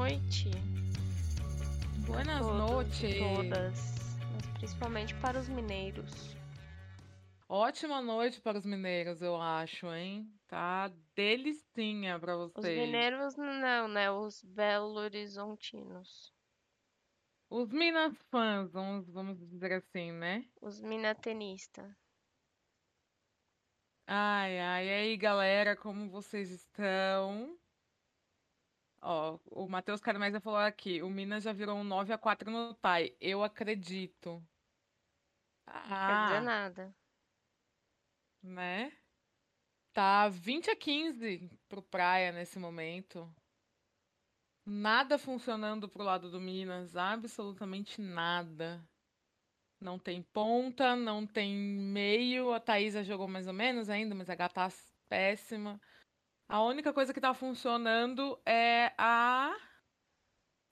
noite. E noches. Todas. Mas principalmente para os mineiros. Ótima noite para os mineiros, eu acho, hein? Tá delicinha para Os vocês. mineiros não, né? Os belo horizontinos. Os Minas fãs, vamos, vamos dizer assim, né? Os minatenistas. Ai, ai, e aí, galera, como vocês estão? Ó, o Matheus Carmeza falou aqui, o Minas já virou um 9 a 4 no TAI. Eu acredito. Quer dizer Ah, nada. né? Tá 20 a 15 pro Praia nesse momento. Nada funcionando pro lado do Minas, absolutamente nada. Não tem ponta, não tem meio. A Thaísa jogou mais ou menos ainda, mas a gata tá péssima. A única coisa que tá funcionando é a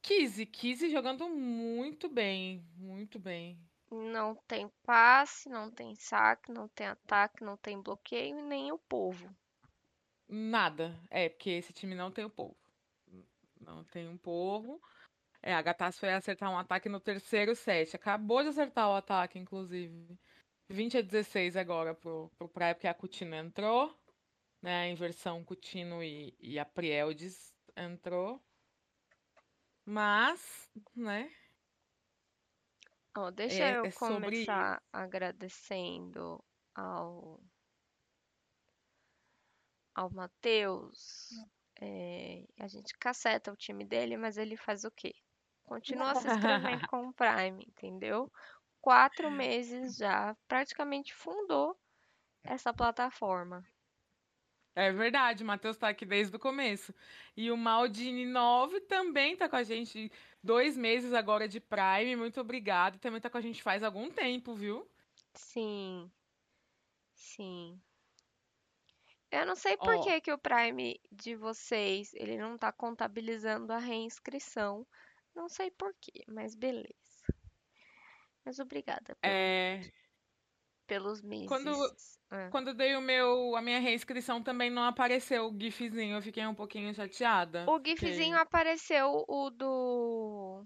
Kizzy. Kizzy jogando muito bem, muito bem. Não tem passe, não tem saque, não tem ataque, não tem bloqueio e nem o povo. Nada. É, porque esse time não tem o povo. Não tem um povo. É, a Gataz foi acertar um ataque no terceiro set. Acabou de acertar o ataque, inclusive. 20 a 16 agora pro, pro Praia, porque a Coutinho entrou. Né? A inversão Coutinho e, e a Prieldes entrou. Mas, né? Ó, deixa É, eu é sobre começar agradecendo ao, ao Matheus. É, a gente caceta o time dele, mas ele faz o quê? Continua se inscrevendo com o Prime, entendeu? Quatro meses já, praticamente fundou essa plataforma. É verdade, o Matheus tá aqui desde o começo. E o Maldini 9 também tá com a gente dois meses agora de Prime. Muito obrigado. Também tá com a gente faz algum tempo, viu? Sim, sim. Eu não sei por Ó, que que o Prime de vocês, ele não tá contabilizando a reinscrição. Não sei por quê, mas beleza. Mas obrigada é, pelos quando, meses. Quando eu dei o meu, a minha reinscrição também não apareceu o gifzinho. Eu fiquei um pouquinho chateada. O gifzinho apareceu, o do,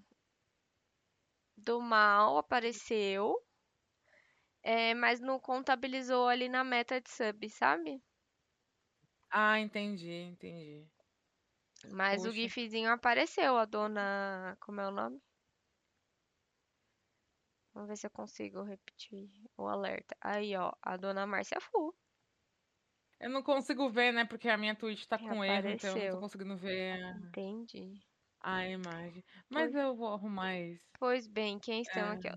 do mal apareceu, é, mas não contabilizou ali na meta de sub, sabe? Ah, entendi, entendi. Mas o gifzinho apareceu, a dona. Como é o nome? Vamos ver se eu consigo repetir o alerta. Aí, ó, a dona Márcia Fu Eu não consigo ver, né? Porque a minha Twitch tá com erro, então eu não tô conseguindo ver Entendi. a imagem. Mas Pois, eu vou arrumar isso. pois bem, quem estão É. aqui, ó?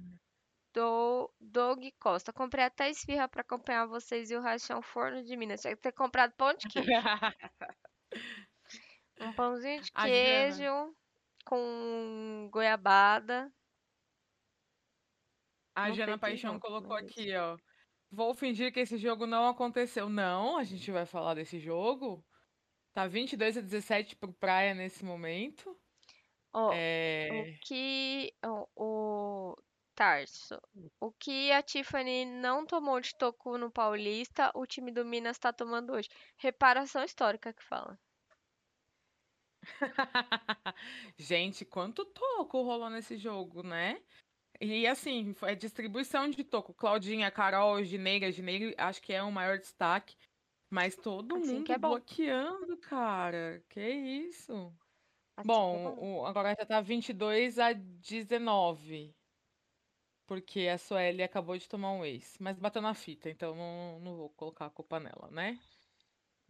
Do, Doug Costa. Comprei até esfirra pra acompanhar vocês e o rachão forno de Minas. Tinha que ter comprado pão de queijo. Um pãozinho de queijo com goiabada. A Não Jana Paixão junto, colocou aqui, ó. Vou fingir que esse jogo não aconteceu. Não, a gente vai falar desse jogo. Tá 22 a 17 pro Praia nesse momento. Ó, o É... que ó, o Tarso, o que a Tiffany não tomou de toco no Paulista, o time do Minas tá tomando hoje. Reparação histórica que fala. Gente, quanto toco rolou nesse jogo, né? E assim, foi a distribuição de toco. Claudinha, Carol, Gineira, Gineira, acho que é o maior destaque. Mas todo Assim mundo é bom. bloqueando, cara. Que isso? Assim que é Bom, bom. o- agora já tá 22 a 19. Porque a Sueli acabou de tomar um ace. Mas bateu na fita, então não, não vou colocar a culpa nela, né?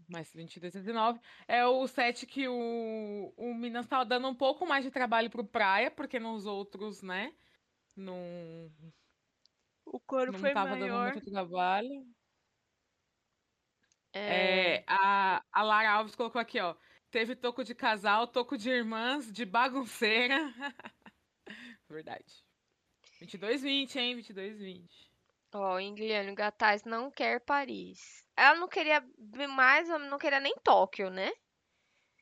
Mas 22 a 19 é o set que o, o Minas tava dando um pouco mais de trabalho pro Praia, porque nos outros, né? Não, O coro não foi tava dando maior. muito trabalho. É, É, a, a Lara Alves colocou aqui, ó. Teve toco de casal, toco de irmãs, de bagunceira. Verdade. 22-20, hein? 22-20. ó, Ingliano Gataz não quer Paris. Ela não queria mais, não queria nem Tóquio, né?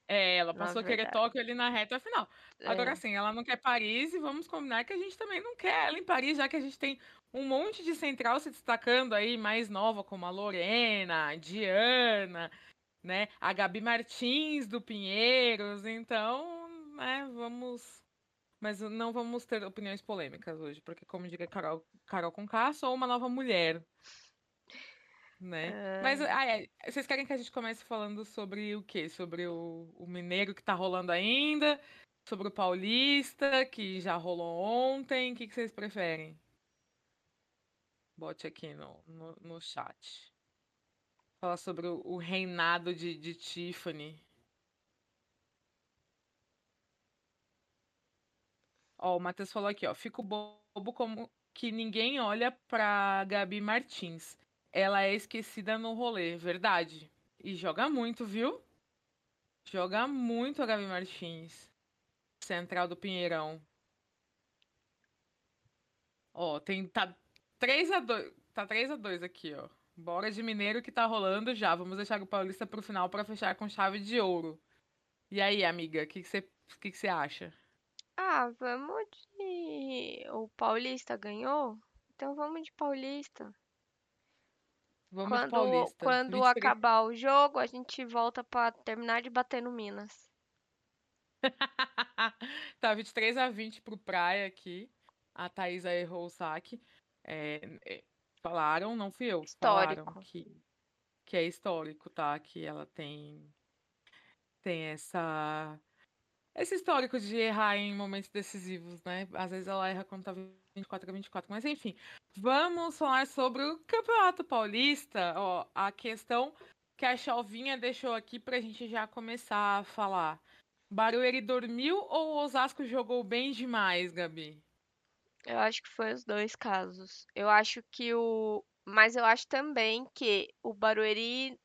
É, ela passou a querer. Tóquio ali na reta final. Agora É. sim, ela não quer Paris e vamos combinar que a gente também não quer ela em Paris, já que a gente tem um monte de central se destacando aí, mais nova, como a Lorena, a Diana, né? A Gabi Martins do Pinheiros. Então, né, vamos. Mas não vamos ter opiniões polêmicas hoje, porque, como diria Carol, Carol Conká, sou uma nova mulher. Né? Mas ah, é, vocês querem que a gente comece falando sobre o quê? Sobre o, o Mineiro que tá rolando ainda? Sobre o Paulista, que já rolou ontem? O que, que vocês preferem? Bote aqui no, no, no chat. Falar sobre o, o reinado de, de Tiffany. Ó, o Matheus falou aqui, ó. Fico bobo como que ninguém olha pra Gabi Martins. Ela é esquecida no rolê, verdade. E joga muito, viu? Joga muito a Gabi Martins. Central do Pinheirão. Ó, tem. Tá 3 a 2 Tá 3 a 2 aqui, ó. Bora de Mineiro que tá rolando já. Vamos deixar o Paulista pro final para fechar com chave de ouro. E aí, amiga, o que você que que acha? Ah, vamos de. O Paulista ganhou? Então vamos de Paulista. Vamos quando, Paulista. Quando 23... acabar o jogo, a gente volta para terminar de bater no Minas. tá 23 a 20 pro Praia aqui. A Thaisa errou o saque. É, é, falaram, não fui eu. Histórico. Falaram que, que é histórico, tá? Que ela tem, tem essa esse histórico de errar em momentos decisivos, né? Às vezes ela erra quando tá 24 a 24. Mas enfim, vamos falar sobre o Campeonato Paulista. Ó, a questão que a Chalvinha deixou aqui pra gente já começar a falar. Barueri dormiu ou o Osasco jogou bem demais, Gabi? Eu acho que foi os dois casos. Eu acho que o. Mas eu acho também que o Barueri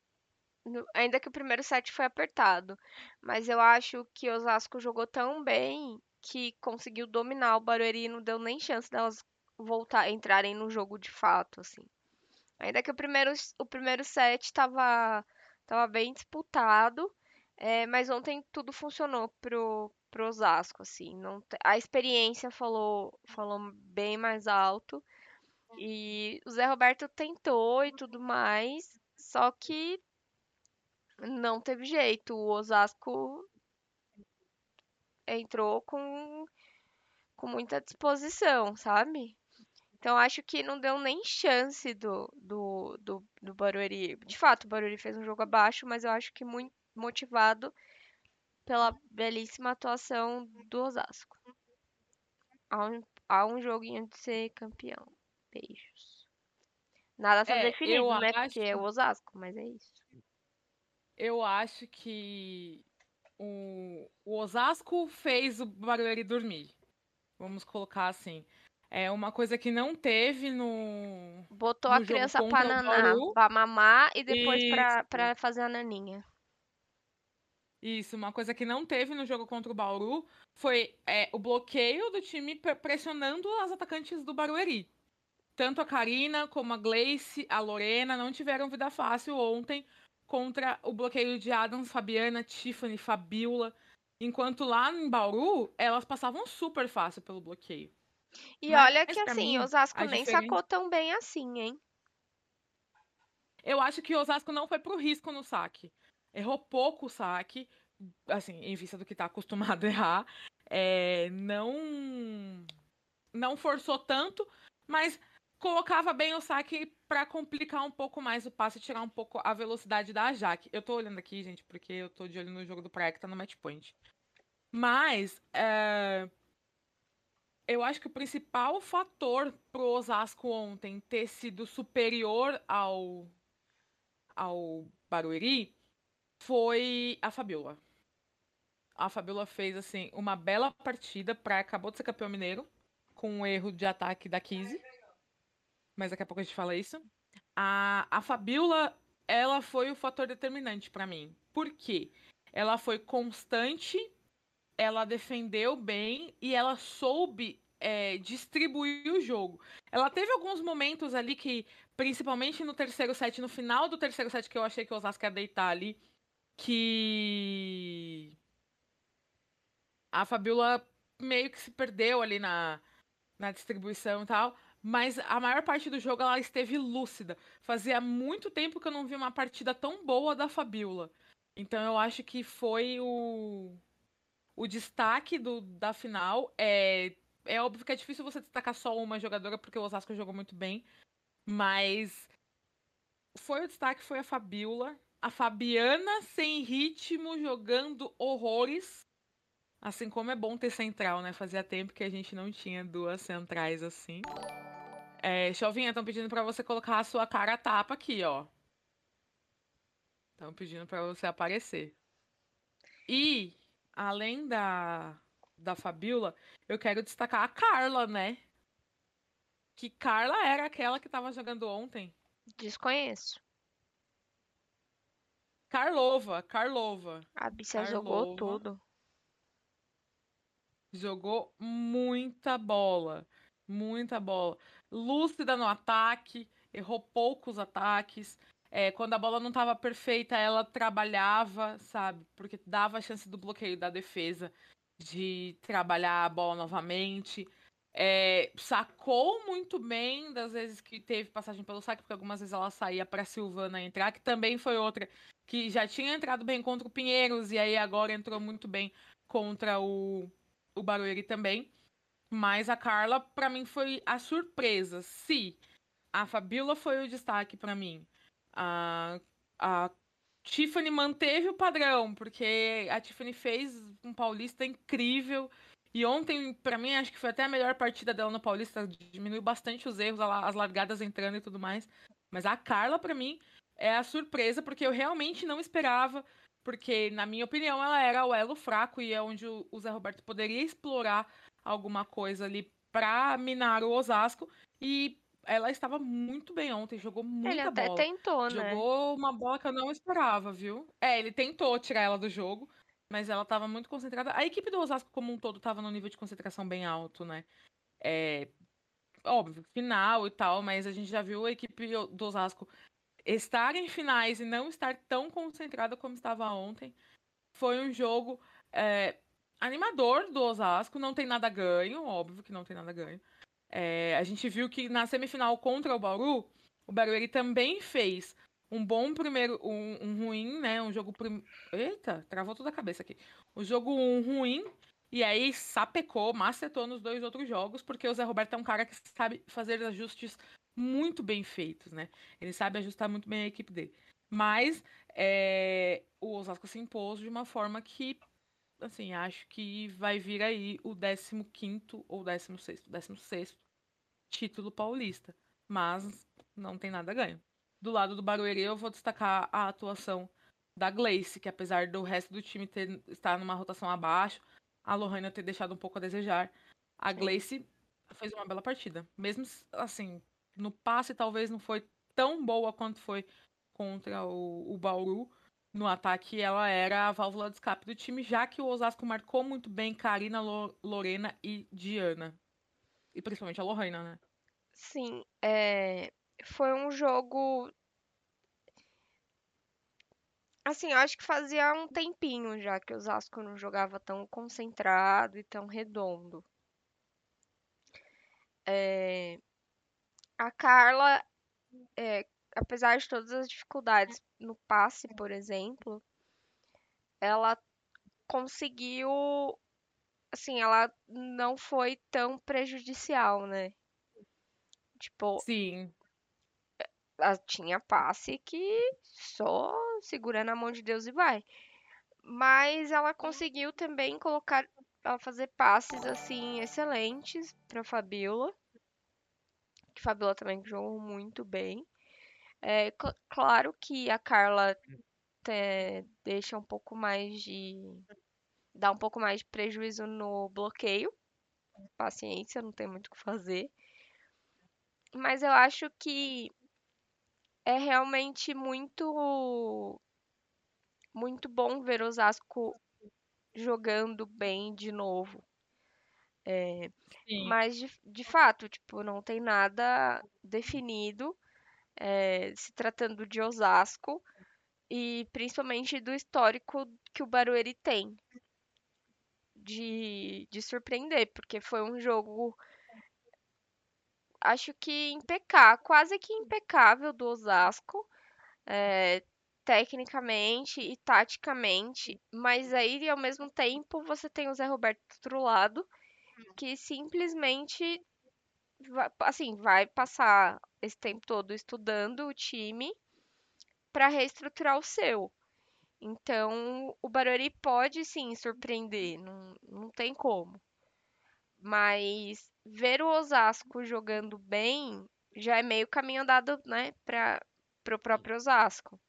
ainda que o primeiro set foi apertado, mas eu acho que Osasco jogou tão bem que conseguiu dominar o Barueri e não deu nem chance delas voltar, entrarem no jogo de fato, assim. Ainda que o primeiro, o primeiro set estava tava bem disputado, é, mas ontem tudo funcionou pro, pro Osasco, assim. Não, a experiência falou, falou bem mais alto. E o Zé Roberto tentou e tudo mais, só que não teve jeito. O Osasco entrou com, com muita disposição, sabe? Então acho que não deu nem chance do, do, do, do Barueri. De fato, o Barueri fez um jogo abaixo, mas eu acho que muito motivado pela belíssima atuação do Osasco. Há um, há um joguinho de ser campeão. Beijos. Nada tá é, definido, né? Acho... Porque é o Osasco, mas é isso eu acho que o, o Osasco fez o Barueri dormir. Vamos colocar assim. É uma coisa que não teve no. Botou no a criança pra nanar, pra mamar e depois pra, pra fazer a naninha. Isso, uma coisa que não teve no jogo contra o Bauru foi é, o bloqueio do time pressionando as atacantes do Barueri. Tanto a Karina como a Gleice, a Lorena não tiveram vida fácil ontem contra o bloqueio de Adams, Fabiana, Tiffany, Fabiola. Enquanto lá em Bauru, elas passavam super fácil pelo bloqueio. E Mas, olha que assim, mim, Osasco nem diferença... sacou tão bem assim, hein? Eu acho que o Osasco não foi pro risco no saque. Errou pouco o saque, assim, em vista do que tá acostumado a errar. É, não não forçou tanto, mas colocava bem o saque para complicar um pouco mais o passe e tirar um pouco a velocidade da Jaque. Eu tô olhando aqui, gente, porque eu tô de olho no jogo do Praia que tá no match point. Mas é... eu acho que o principal fator pro Osasco ontem ter sido superior ao ao Barueri foi a Fabiola. A Fabiola fez assim uma bela partida para acabou de ser campeão mineiro com um erro de ataque da Kizzy mas daqui a pouco a gente fala isso. A, a Fabiola, ela foi o fator determinante para mim. Por quê? Ela foi constante, ela defendeu bem e ela soube é, distribuir o jogo. Ela teve alguns momentos ali que, principalmente no terceiro set, no final do terceiro set, que eu achei que o Osasco ia deitar ali, que a Fabiola meio que se perdeu ali na, na distribuição e tal. Mas a maior parte do jogo ela esteve lúcida. Fazia muito tempo que eu não vi uma partida tão boa da Fabiola. Então eu acho que foi o, o destaque do, da final é. É óbvio que é difícil você destacar só uma jogadora, porque o Osasco jogou muito bem. Mas foi o destaque, foi a Fabiola. A Fabiana sem ritmo, jogando horrores. Assim como é bom ter central, né? Fazia tempo que a gente não tinha duas centrais assim. É, Chovinha, estão pedindo para você colocar a sua cara a tapa aqui, ó. Estão pedindo para você aparecer. E, além da, da Fabiola, eu quero destacar a Carla, né? Que Carla era aquela que tava jogando ontem. Desconheço. Carlova, Carlova. A bicha jogou tudo. Jogou muita bola. Muita bola. Lúcida no ataque, errou poucos ataques. É, quando a bola não estava perfeita, ela trabalhava, sabe? Porque dava a chance do bloqueio da defesa de trabalhar a bola novamente. É, sacou muito bem das vezes que teve passagem pelo saque, porque algumas vezes ela saía para Silvana entrar, que também foi outra que já tinha entrado bem contra o Pinheiros e aí agora entrou muito bem contra o, o Barueri também. Mas a Carla, para mim, foi a surpresa. Se a Fabiola foi o destaque para mim, a, a Tiffany manteve o padrão, porque a Tiffany fez um paulista incrível. E ontem, para mim, acho que foi até a melhor partida dela no Paulista. Diminuiu bastante os erros, as largadas entrando e tudo mais. Mas a Carla, para mim, é a surpresa, porque eu realmente não esperava. Porque, na minha opinião, ela era o elo fraco e é onde o Zé Roberto poderia explorar alguma coisa ali para minar o Osasco. E ela estava muito bem ontem, jogou muita ele até bola. tentou, né? Jogou uma bola que eu não esperava, viu? É, ele tentou tirar ela do jogo, mas ela estava muito concentrada. A equipe do Osasco como um todo estava num nível de concentração bem alto, né? É, óbvio, final e tal, mas a gente já viu a equipe do Osasco estar em finais e não estar tão concentrada como estava ontem. Foi um jogo é, animador do Osasco, não tem nada ganho, óbvio que não tem nada ganho. É, a gente viu que na semifinal contra o Bauru, o Barueri também fez um bom primeiro, um, um ruim, né? Um jogo. Prim... Eita, travou toda a cabeça aqui. O jogo um ruim, e aí sapecou, macetou nos dois outros jogos, porque o Zé Roberto é um cara que sabe fazer ajustes muito bem feitos, né? Ele sabe ajustar muito bem a equipe dele. Mas é, o Osasco se impôs de uma forma que assim, acho que vai vir aí o 15 ou 16, 16 título paulista. Mas não tem nada ganho. Do lado do Barueri, eu vou destacar a atuação da Gleice, que apesar do resto do time ter, estar numa rotação abaixo, a Lohana ter deixado um pouco a desejar, a Gleice fez uma bela partida. Mesmo assim, no passe talvez não foi tão boa quanto foi contra o, o Bauru, no ataque ela era a válvula de escape do time, já que o Osasco marcou muito bem Karina, Lorena e Diana. E principalmente a Lorena, né? Sim, é... foi um jogo. Assim, eu acho que fazia um tempinho já que o Osasco não jogava tão concentrado e tão redondo. É... A Carla é, apesar de todas as dificuldades no passe, por exemplo, ela conseguiu. Assim, ela não foi tão prejudicial, né? Tipo. Sim. Ela tinha passe que só segura na mão de Deus e vai. Mas ela conseguiu também colocar. Ela fazer passes assim excelentes para Fabiola. Que Fabiola também jogou muito bem. É, cl claro que a Carla te, deixa um pouco mais de. dá um pouco mais de prejuízo no bloqueio. Paciência, não tem muito o que fazer. Mas eu acho que é realmente muito. muito bom ver Osasco jogando bem de novo. É, mas de, de fato, tipo, não tem nada definido é, se tratando de Osasco e principalmente do histórico que o Barueri tem de, de surpreender, porque foi um jogo acho que impecável, quase que impecável do Osasco. É, tecnicamente e taticamente, mas aí ao mesmo tempo você tem o Zé Roberto do outro lado, que simplesmente vai, assim, vai passar esse tempo todo estudando o time para reestruturar o seu. Então, o Barueri pode sim surpreender, não, não tem como. Mas ver o Osasco jogando bem já é meio caminho andado, né, para o próprio Osasco.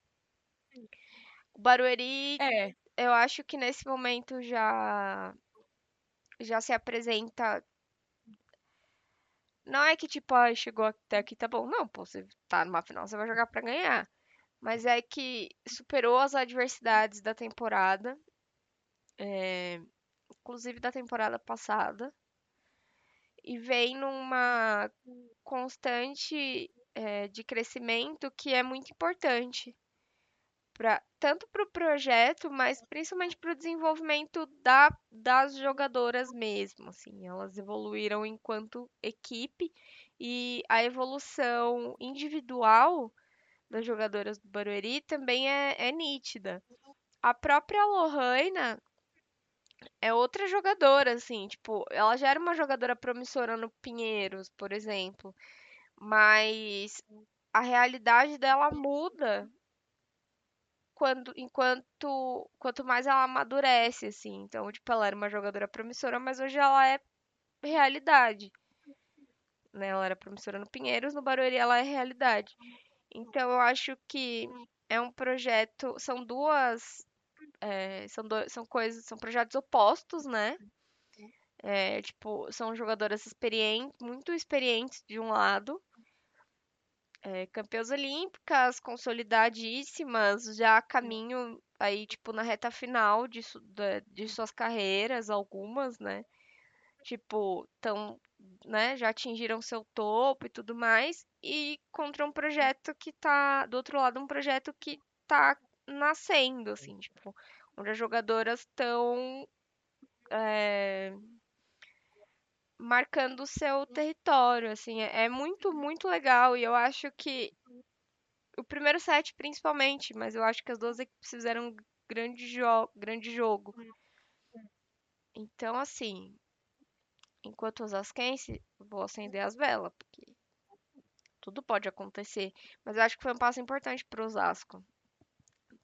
O Barueri, É, eu acho que nesse momento já já se apresenta. Não é que tipo, ah, chegou até aqui, tá bom. Não, pô, você tá numa final, você vai jogar pra ganhar. Mas é que superou as adversidades da temporada, é, inclusive da temporada passada, e vem numa constante é, de crescimento que é muito importante pra, tanto para o projeto, mas principalmente para o desenvolvimento da, das jogadoras mesmo. Assim, elas evoluíram enquanto equipe e a evolução individual das jogadoras do Barueri também é, é nítida. A própria Lohana é outra jogadora, assim, tipo, ela já era uma jogadora promissora no Pinheiros, por exemplo, mas a realidade dela muda quando, enquanto quanto mais ela amadurece, assim. Então, tipo, ela era uma jogadora promissora, mas hoje ela é realidade. Né? Ela era promissora no Pinheiros, no Barueri ela é realidade. Então, eu acho que é um projeto, são duas, é, são, do, são coisas, são projetos opostos, né? É, tipo, são jogadoras experientes, muito experientes de um lado, é, campeãs olímpicas, consolidadíssimas, já a caminho aí, tipo, na reta final de, da- de suas carreiras, algumas, né? Tipo, tão, né, já atingiram seu topo e tudo mais, e contra um projeto que tá, do outro lado, um projeto que tá nascendo, assim, tipo, onde as jogadoras estão marcando o seu território, assim, é, é muito, muito legal, e eu acho que o primeiro set principalmente, mas eu acho que as duas equipes fizeram um grande, jo grande jogo. Então, assim, enquanto osasquense, vou acender as velas, porque tudo pode acontecer. Mas eu acho que foi um passo importante para o Osasco.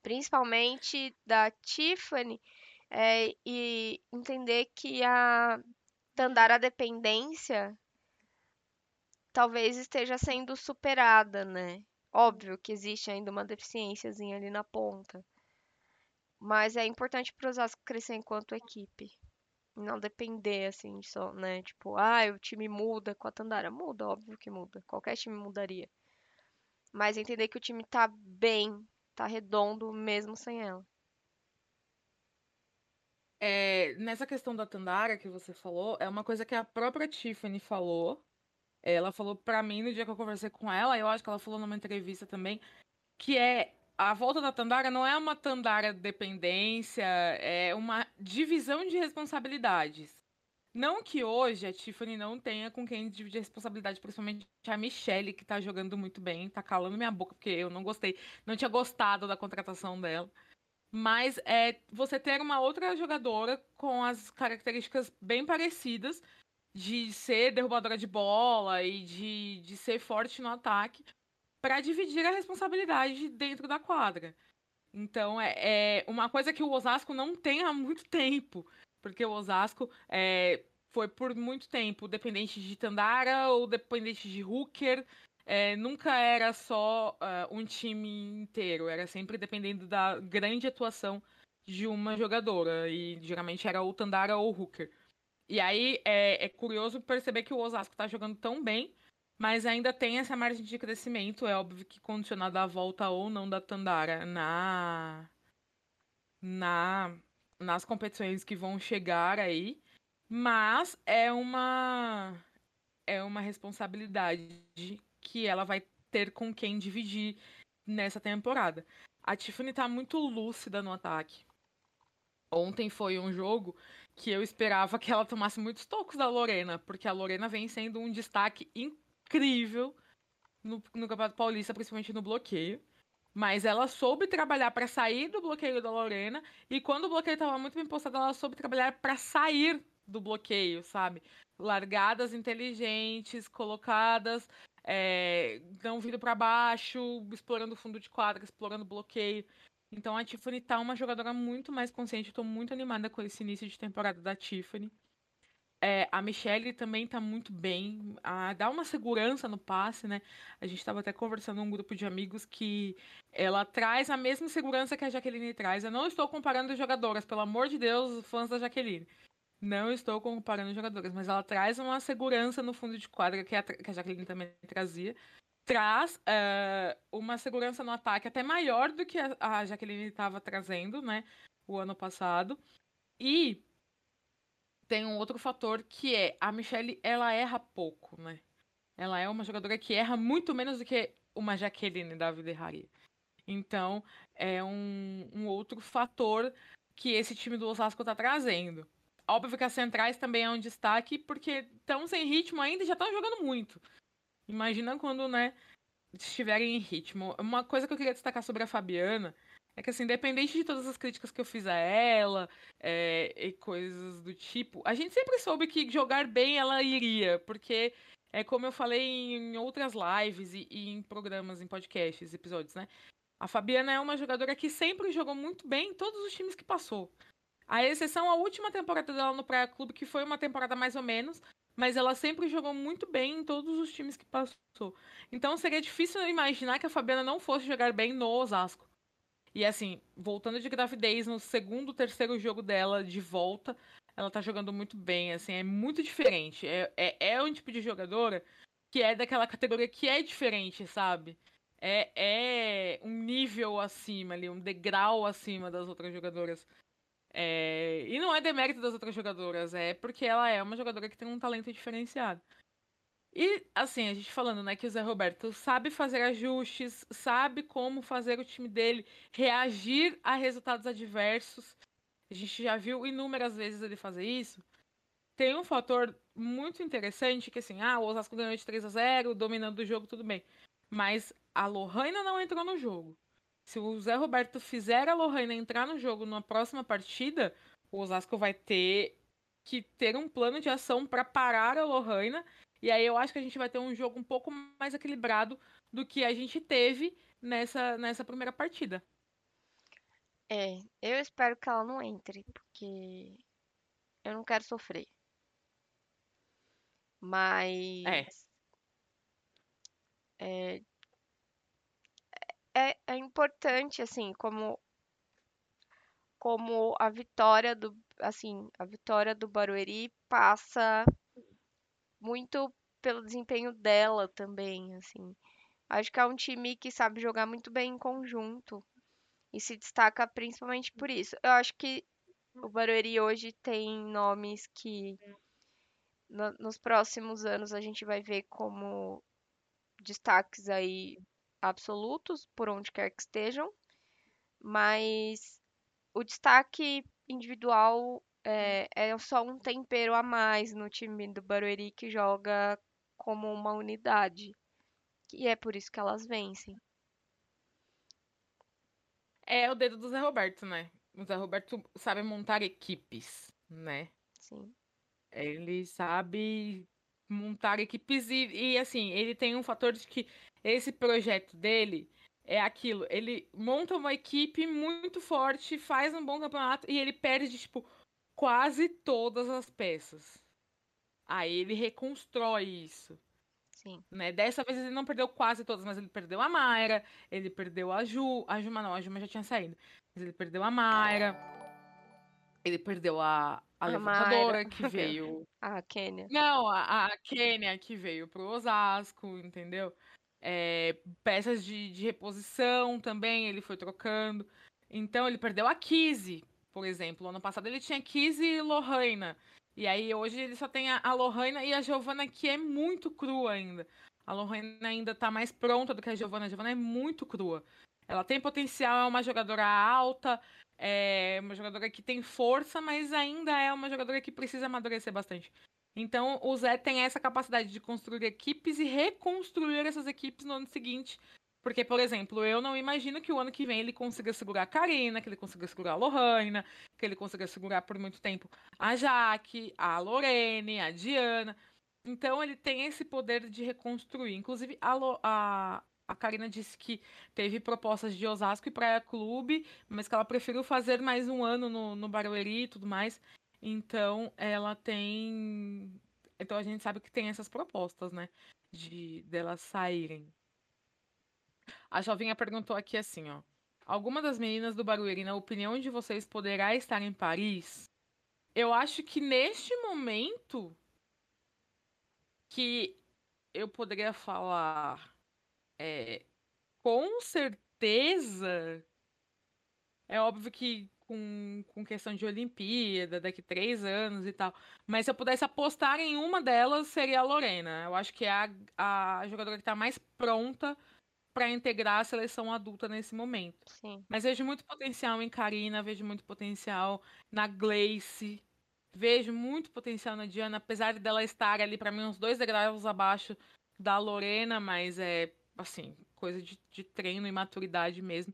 Principalmente da Tiffany é, e entender que a Tandara dependência talvez esteja sendo superada, né? Óbvio que existe ainda uma deficiênciazinha ali na ponta. Mas é importante para o Osasco crescer enquanto equipe. Não depender, assim, só, né? Tipo, ah, o time muda com a Tandara. Muda, óbvio que muda. Qualquer time mudaria. Mas entender que o time tá bem, tá redondo mesmo sem ela. É, nessa questão da Tandara que você falou, é uma coisa que a própria Tiffany falou. Ela falou pra mim no dia que eu conversei com ela, eu acho que ela falou numa entrevista também, que é a volta da Tandara não é uma Tandara dependência, é uma divisão de responsabilidades. Não que hoje a Tiffany não tenha com quem dividir responsabilidade, principalmente a Michelle, que tá jogando muito bem, tá calando minha boca, porque eu não gostei, não tinha gostado da contratação dela. Mas é você ter uma outra jogadora com as características bem parecidas de ser derrubadora de bola e de, de ser forte no ataque para dividir a responsabilidade dentro da quadra. Então é, é uma coisa que o Osasco não tem há muito tempo, porque o Osasco é, foi por muito tempo dependente de Tandara ou dependente de Hooker. É, nunca era só uh, um time inteiro, era sempre dependendo da grande atuação de uma jogadora. E geralmente era ou Tandara ou Hooker. E aí é, é curioso perceber que o Osasco tá jogando tão bem, mas ainda tem essa margem de crescimento. É óbvio que condicionado à volta ou não da Tandara na, na nas competições que vão chegar aí. Mas é uma é uma responsabilidade que ela vai ter com quem dividir nessa temporada. A Tiffany tá muito lúcida no ataque. Ontem foi um jogo que eu esperava que ela tomasse muitos tocos da Lorena, porque a Lorena vem sendo um destaque incrível no, no Campeonato Paulista, principalmente no bloqueio. Mas ela soube trabalhar para sair do bloqueio da Lorena. E quando o bloqueio estava muito bem postado, ela soube trabalhar para sair do bloqueio, sabe? Largadas inteligentes, colocadas, é, não vindo para baixo, explorando o fundo de quadra, explorando bloqueio. Então a Tiffany tá uma jogadora muito mais consciente. Estou muito animada com esse início de temporada da Tiffany. É, a Michelle também tá muito bem. A, dá uma segurança no passe, né? A gente estava até conversando um grupo de amigos que ela traz a mesma segurança que a Jaqueline traz. Eu não estou comparando jogadoras, pelo amor de Deus, fãs da Jaqueline. Não estou comparando jogadoras, mas ela traz uma segurança no fundo de quadra que a, que a Jaqueline também trazia. Traz uh, uma segurança no ataque até maior do que a, a Jaqueline estava trazendo, né? O ano passado. E tem um outro fator que é a Michelle, ela erra pouco, né? Ela é uma jogadora que erra muito menos do que uma Jaqueline da Vida Então, é um, um outro fator que esse time do Osasco está trazendo. Óbvio que as centrais também é um destaque, porque estão sem ritmo ainda e já estão jogando muito. Imagina quando, né, estiverem em ritmo. Uma coisa que eu queria destacar sobre a Fabiana é que, assim, independente de todas as críticas que eu fiz a ela é, e coisas do tipo, a gente sempre soube que jogar bem ela iria, porque é como eu falei em outras lives e, e em programas, em podcasts, episódios, né? A Fabiana é uma jogadora que sempre jogou muito bem em todos os times que passou. A exceção a última temporada dela no Praia Clube, que foi uma temporada mais ou menos, mas ela sempre jogou muito bem em todos os times que passou. Então seria difícil imaginar que a Fabiana não fosse jogar bem no Osasco. E assim, voltando de gravidez no segundo, terceiro jogo dela de volta, ela tá jogando muito bem, assim, é muito diferente. É, é, é um tipo de jogadora que é daquela categoria que é diferente, sabe? É, é um nível acima ali, um degrau acima das outras jogadoras. É... E não é demérito das outras jogadoras, é porque ela é uma jogadora que tem um talento diferenciado. E, assim, a gente falando, né, que o Zé Roberto sabe fazer ajustes, sabe como fazer o time dele reagir a resultados adversos. A gente já viu inúmeras vezes ele fazer isso. Tem um fator muito interessante que, assim, ah, o Osasco ganhou de 3 a 0 dominando o jogo, tudo bem. Mas a Lohana não entrou no jogo. Se o Zé Roberto fizer a Lohana entrar no jogo na próxima partida, o Osasco vai ter que ter um plano de ação para parar a Lohana e aí eu acho que a gente vai ter um jogo um pouco mais equilibrado do que a gente teve nessa, nessa primeira partida. É, eu espero que ela não entre, porque eu não quero sofrer. Mas. É. É, é, é importante, assim, como, como a vitória do, assim, a vitória do Barueri passa muito pelo desempenho dela também, assim. Acho que é um time que sabe jogar muito bem em conjunto e se destaca principalmente por isso. Eu acho que o Barueri hoje tem nomes que no, nos próximos anos a gente vai ver como destaques aí absolutos, por onde quer que estejam, mas o destaque individual é, é só um tempero a mais no time do Barueri que joga como uma unidade. E é por isso que elas vencem. É o dedo do Zé Roberto, né? O Zé Roberto sabe montar equipes, né? Sim. Ele sabe montar equipes e, e assim, ele tem um fator de que esse projeto dele é aquilo. Ele monta uma equipe muito forte, faz um bom campeonato e ele perde, tipo, quase todas as peças. Aí ele reconstrói isso. Sim. Né? Dessa vez ele não perdeu quase todas, mas ele perdeu a Mayra, ele perdeu a Ju. A Juma não, a Juma já tinha saído. Mas ele perdeu a Mayra. Ele perdeu a, a, a levantadora Mayra. que veio. a Kênia. Não, a, a Kênia que veio pro Osasco, entendeu? É, peças de, de reposição também ele foi trocando. Então ele perdeu a Kizzy, por exemplo. Ano passado ele tinha Kizzy e Lohana. E aí hoje ele só tem a, a Lohana e a Giovana, que é muito crua ainda. A Lohana ainda tá mais pronta do que a Giovana. A Giovana é muito crua. Ela tem potencial, é uma jogadora alta, é uma jogadora que tem força, mas ainda é uma jogadora que precisa amadurecer bastante. Então o Zé tem essa capacidade de construir equipes e reconstruir essas equipes no ano seguinte Porque, por exemplo, eu não imagino que o ano que vem ele consiga segurar a Karina, que ele consiga segurar a Lohana, que ele consiga segurar por muito tempo a Jaque, a Lorene, a Diana. Então ele tem esse poder de reconstruir. Inclusive, a, Lo, a, a Karina disse que teve propostas de Osasco e Praia Clube, mas que ela preferiu fazer mais um ano no, no Barueri e tudo mais. Então ela tem. Então a gente sabe que tem essas propostas, né? De delas saírem. A Jovinha perguntou aqui assim, ó. Alguma das meninas do Barueri, na opinião de vocês, poderá estar em Paris? Eu acho que neste momento que eu poderia falar é, com certeza é óbvio que com, com questão de Olimpíada, daqui três anos e tal. Mas se eu pudesse apostar em uma delas, seria a Lorena. Eu acho que é a, a jogadora que está mais pronta para integrar a seleção adulta nesse momento. Sim. Mas vejo muito potencial em Karina, vejo muito potencial na Gleice, vejo muito potencial na Diana, apesar dela estar ali para mim uns dois degraus abaixo da Lorena, mas é assim, coisa de, de treino e maturidade mesmo.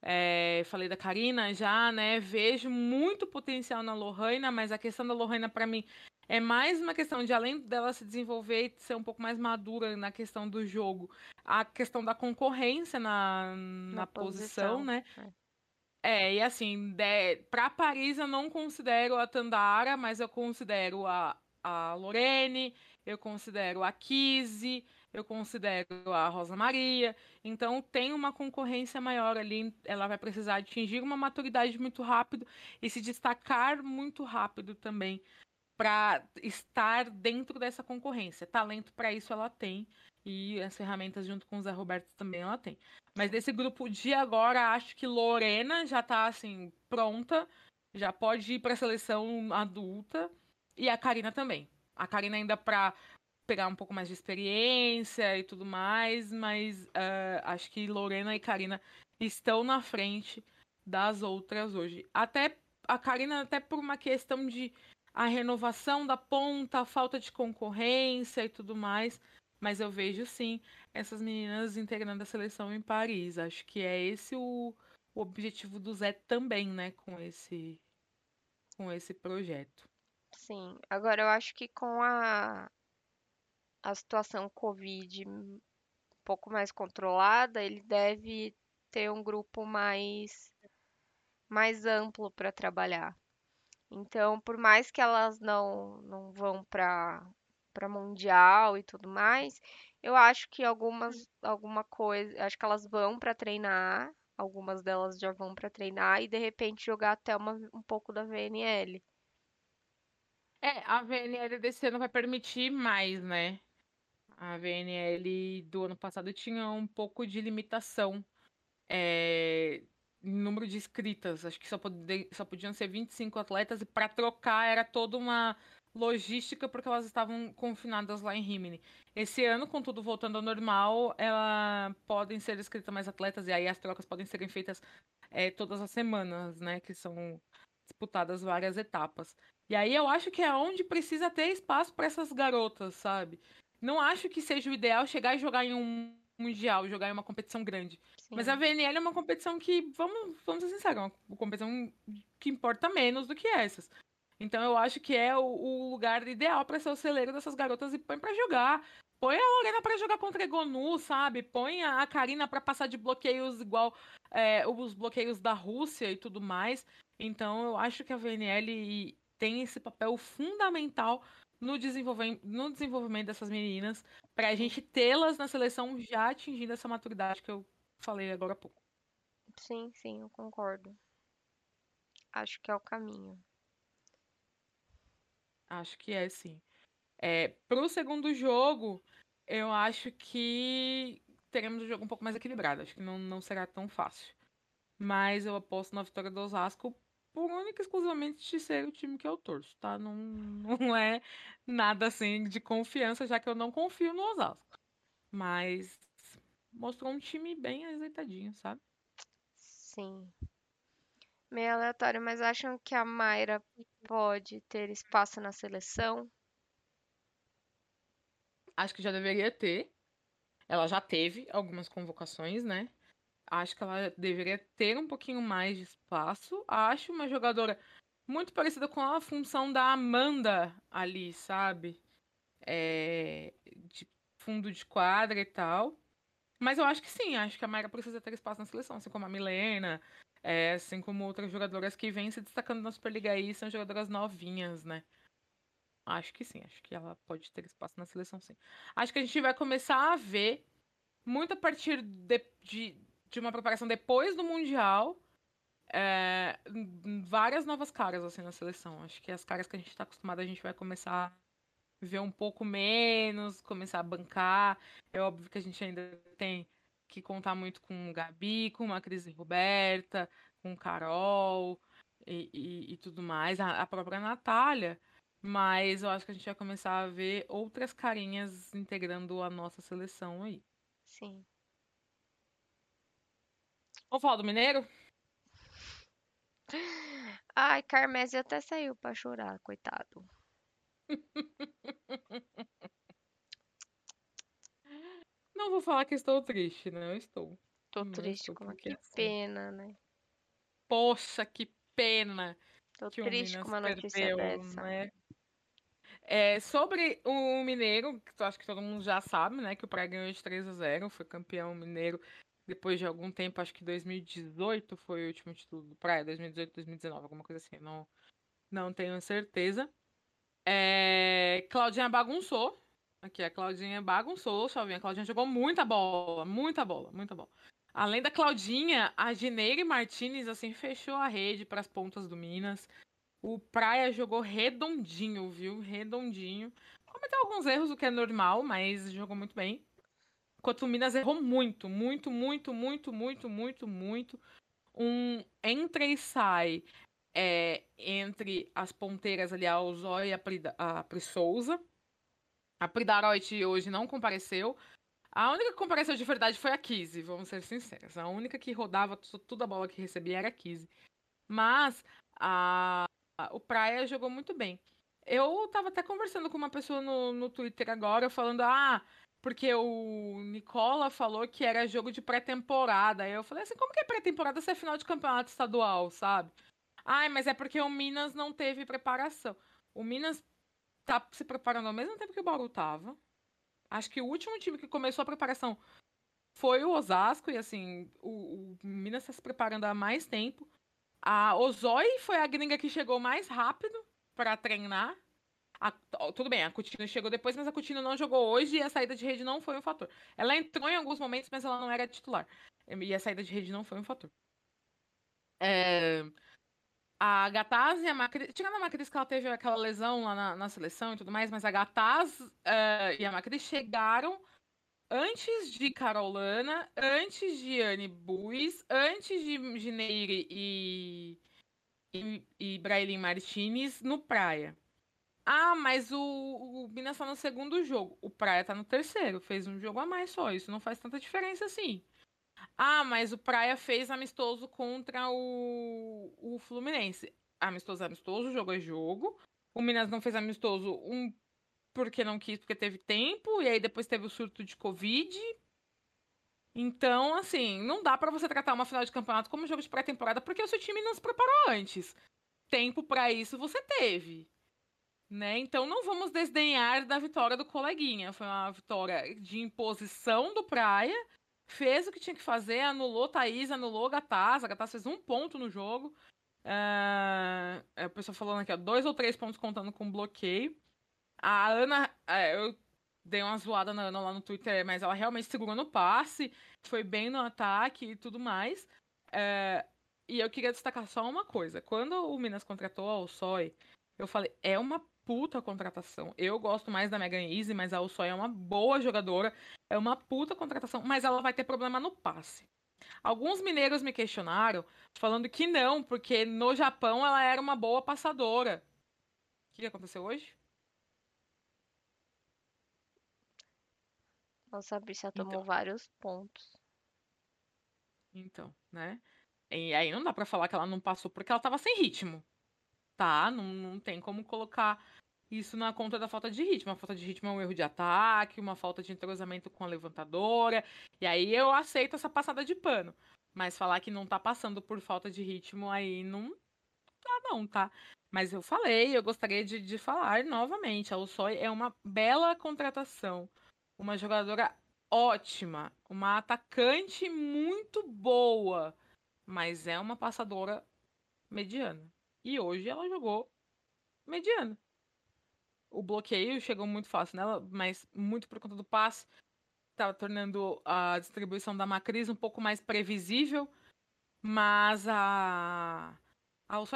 É, falei da Karina já, né? Vejo muito potencial na Lohana, mas a questão da Lohana para mim é mais uma questão de, além dela se desenvolver e ser um pouco mais madura na questão do jogo, a questão da concorrência na, na, na posição, posição, né? É. é e assim, para Paris eu não considero a Tandara, mas eu considero a, a Lorene, eu considero a Kizzy, eu considero a Rosa Maria. Então tem uma concorrência maior ali. Ela vai precisar atingir uma maturidade muito rápido e se destacar muito rápido também para estar dentro dessa concorrência. Talento para isso ela tem e as ferramentas junto com o Zé Roberto também ela tem. Mas desse grupo de agora, acho que Lorena já está assim pronta, já pode ir para a seleção adulta e a Karina também. A Karina ainda para pegar um pouco mais de experiência e tudo mais, mas uh, acho que Lorena e Karina estão na frente das outras hoje. Até a Karina até por uma questão de a renovação da ponta, a falta de concorrência e tudo mais. Mas eu vejo sim essas meninas integrando a seleção em Paris. Acho que é esse o, o objetivo do Zé também, né, com esse com esse projeto. Sim. Agora eu acho que com a a situação Covid um pouco mais controlada, ele deve ter um grupo mais mais amplo para trabalhar. Então, por mais que elas não, não vão para mundial e tudo mais, eu acho que algumas alguma coisa, acho que elas vão para treinar, algumas delas já vão para treinar e de repente jogar até uma, um pouco da VNL. É, a VNL desse ano vai permitir mais, né? A VNL do ano passado tinha um pouco de limitação. É, número de inscritas. Acho que só, só podiam ser 25 atletas e para trocar era toda uma logística porque elas estavam confinadas lá em Rimini. Esse ano, com tudo voltando ao normal, ela podem ser inscritas mais atletas e aí as trocas podem serem feitas é, todas as semanas, né? Que são disputadas várias etapas. E aí eu acho que é onde precisa ter espaço para essas garotas, sabe? Não acho que seja o ideal chegar e jogar em um mundial, jogar em uma competição grande. Sim. Mas a VNL é uma competição que, vamos, vamos ser sinceros, é uma competição que importa menos do que essas. Então eu acho que é o, o lugar ideal para ser o celeiro dessas garotas e põe para jogar. Põe a Lorena para jogar contra a Egonu, sabe? Põe a Karina para passar de bloqueios igual é, os bloqueios da Rússia e tudo mais. Então eu acho que a VNL tem esse papel fundamental no, desenvolvimento, no desenvolvimento dessas meninas, para a gente tê-las na seleção já atingindo essa maturidade que eu falei agora há pouco. Sim, sim, eu concordo. Acho que é o caminho. Acho que é, sim. É, o segundo jogo, eu acho que teremos um jogo um pouco mais equilibrado. Acho que não, não será tão fácil. Mas eu aposto na vitória do Osasco por única e exclusivamente de ser o time que eu torço, tá? Não, não é nada assim de confiança, já que eu não confio no Osasco. Mas mostrou um time bem azeitadinho, sabe? Sim. Meio aleatório, mas acham que a Mayra pode ter espaço na seleção? Acho que já deveria ter. Ela já teve algumas convocações, né? Acho que ela deveria ter um pouquinho mais de espaço. Acho uma jogadora muito parecida com a função da Amanda ali, sabe? É, de fundo de quadra e tal. Mas eu acho que sim, acho que a Mayra precisa ter espaço na seleção, assim como a Milena, é, assim como outras jogadoras que vêm se destacando na Superliga aí, são jogadoras novinhas, né? Acho que sim, acho que ela pode ter espaço na seleção, sim. Acho que a gente vai começar a ver muito a partir de, de, de uma preparação depois do Mundial, é, várias novas caras assim na seleção. Acho que as caras que a gente está acostumado a gente vai começar a ver um pouco menos, começar a bancar. É óbvio que a gente ainda tem que contar muito com o Gabi, com a Cris Roberta, com Carol e, e, e tudo mais, a, a, própria Natália. Mas eu acho que a gente vai começar a ver outras carinhas integrando a nossa seleção aí. Sim. Vamos falar do Mineiro? Ai, Carmese até saiu pra chorar, coitado. Não vou falar que estou triste, né? Eu estou. Tô triste, com que assim... pena, né? Poxa, que pena. Tô que triste com uma notícia perdeu, dessa. Né? É, sobre o Mineiro, que eu acho que todo mundo já sabe, né? Que o Praia ganhou de 3 a 0 foi campeão mineiro depois de algum tempo, acho que 2018 foi o último título do Praia, 2018, 2019, alguma coisa assim, não, não tenho certeza. É, Claudinha bagunçou. Aqui, a Claudinha bagunçou, Chavinha. A Claudinha jogou muita bola, muita bola, muita bola. Além da Claudinha, a Gineire Martinez, assim, fechou a rede para as pontas do Minas. O Praia jogou redondinho, viu? Redondinho. Cometeu alguns erros, o que é normal, mas jogou muito bem. Enquanto o Minas errou muito, muito, muito, muito, muito, muito, muito. Um entra e sai é, entre as ponteiras ali, a Ozó e a Pri, a Souza. A Pri Daroit hoje não compareceu. A única que compareceu de verdade foi a Kizzy, vamos ser sinceros. A única que rodava toda a bola que recebia era a Kizzy. Mas a, a, o Praia jogou muito bem. Eu tava até conversando com uma pessoa no, no Twitter agora, falando: ah, porque o Nicola falou que era jogo de pré-temporada. Aí eu falei assim: como que é pré-temporada se é final de campeonato estadual, sabe? Ai, mas é porque o Minas não teve preparação. O Minas tá se preparando ao mesmo tempo que o Bauru tava. Acho que o último time que começou a preparação foi o Osasco, e assim, o, o Minas está se preparando há mais tempo. A Ozói foi a gringa que chegou mais rápido para treinar. A, tudo bem, a Coutinho chegou depois, mas a Coutinho não jogou hoje e a saída de rede não foi um fator. Ela entrou em alguns momentos, mas ela não era titular. E a saída de rede não foi um fator. É, a Gataz e a Macris. Tirando a Macris que ela teve aquela lesão lá na, na seleção e tudo mais, mas a Gataz uh, e a Macris chegaram antes de Carolana, antes de Anne Buis, antes de Gineire e, e, e Brailin Martinez no Praia. Ah, mas o, o Minas tá no segundo jogo. O Praia tá no terceiro. Fez um jogo a mais só. Isso não faz tanta diferença assim. Ah, mas o Praia fez amistoso contra o, o Fluminense. Amistoso, amistoso, jogo é jogo. O Minas não fez amistoso, um porque não quis, porque teve tempo, e aí depois teve o surto de Covid. Então, assim, não dá para você tratar uma final de campeonato como jogo de pré-temporada, porque o seu time não se preparou antes. Tempo para isso você teve. Né? Então não vamos desdenhar da vitória do coleguinha. Foi uma vitória de imposição do Praia fez o que tinha que fazer, anulou Thaís, anulou Gataz. A Gataz fez um ponto no jogo. Uh, é, o pessoal falando aqui, ó, dois ou três pontos contando com bloqueio. A Ana, é, eu dei uma zoada na Ana lá no Twitter, mas ela realmente segurou no passe, foi bem no ataque e tudo mais. É, e eu queria destacar só uma coisa. Quando o Minas contratou a Soy, eu falei, é uma puta contratação. Eu gosto mais da Megan Easy, mas a Usoi é uma boa jogadora. É uma puta contratação, mas ela vai ter problema no passe. Alguns mineiros me questionaram, falando que não, porque no Japão ela era uma boa passadora. O que aconteceu hoje? Nossa, bicha tomou então. vários pontos. Então, né? E aí não dá para falar que ela não passou porque ela tava sem ritmo. Tá? Não, não tem como colocar isso na conta da falta de ritmo. A falta de ritmo é um erro de ataque, uma falta de entrosamento com a levantadora. E aí eu aceito essa passada de pano. Mas falar que não tá passando por falta de ritmo aí não tá, não, tá? Mas eu falei, eu gostaria de, de falar novamente. A Usoy é uma bela contratação. Uma jogadora ótima. Uma atacante muito boa. Mas é uma passadora mediana. E hoje ela jogou mediana o bloqueio chegou muito fácil nela, mas muito por conta do passe, estava tornando a distribuição da Macris um pouco mais previsível, mas a, a os,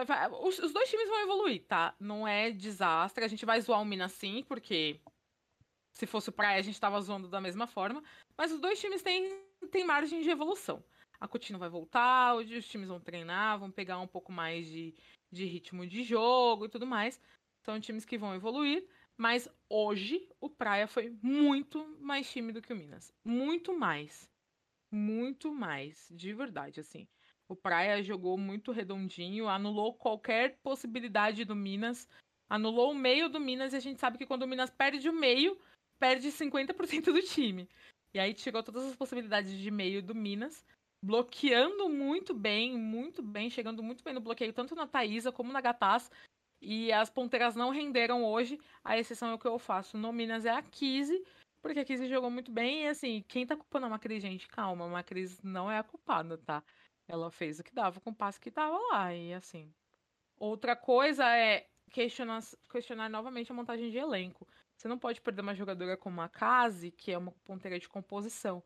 os, dois times vão evoluir, tá? Não é desastre, a gente vai zoar o Minas sim, porque se fosse o Praia a gente estava zoando da mesma forma, mas os dois times têm, têm margem de evolução. A Coutinho vai voltar, os times vão treinar, vão pegar um pouco mais de, de ritmo de jogo e tudo mais. São times que vão evoluir, mas hoje o Praia foi muito mais time do que o Minas. Muito mais. Muito mais, de verdade, assim. O Praia jogou muito redondinho, anulou qualquer possibilidade do Minas, anulou o meio do Minas e a gente sabe que quando o Minas perde o meio, perde 50% do time. E aí tirou todas as possibilidades de meio do Minas, bloqueando muito bem, muito bem, chegando muito bem no bloqueio, tanto na Thaisa como na Gataz. E as ponteiras não renderam hoje. A exceção é o que eu faço no Minas é a Kise, porque a Kise jogou muito bem. E assim, quem tá culpando a Macris, gente? Calma, a Macris não é a culpada, tá? Ela fez o que dava com o passe que tava lá. E assim. Outra coisa é questionar, questionar novamente a montagem de elenco. Você não pode perder uma jogadora como a Kazi, que é uma ponteira de composição,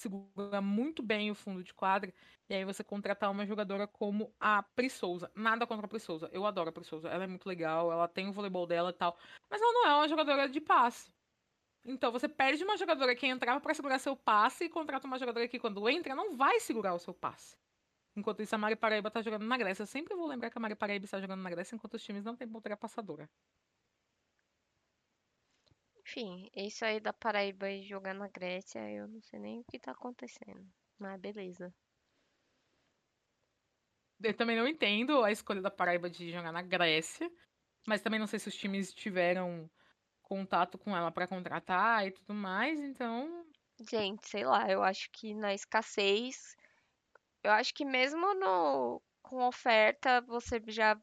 segura muito bem o fundo de quadra, e aí você contratar uma jogadora como a Pri Souza. Nada contra a Pri Souza. Eu adoro a Pri Souza. Ela é muito legal, ela tem o voleibol dela e tal. Mas ela não é uma jogadora de passe. Então você perde uma jogadora que entrava para segurar seu passe e contrata uma jogadora que quando entra não vai segurar o seu passe. Enquanto isso, a Mari Paraíba tá jogando na Grécia. Eu sempre vou lembrar que a Mari Paraíba está jogando na Grécia enquanto os times não têm ponteira passadora. Enfim, isso aí da Paraíba e jogar na Grécia, eu não sei nem o que tá acontecendo. Mas beleza. Eu também não entendo a escolha da Paraíba de jogar na Grécia, mas também não sei se os times tiveram contato com ela para contratar e tudo mais, então. Gente, sei lá, eu acho que na escassez, eu acho que mesmo no com oferta você já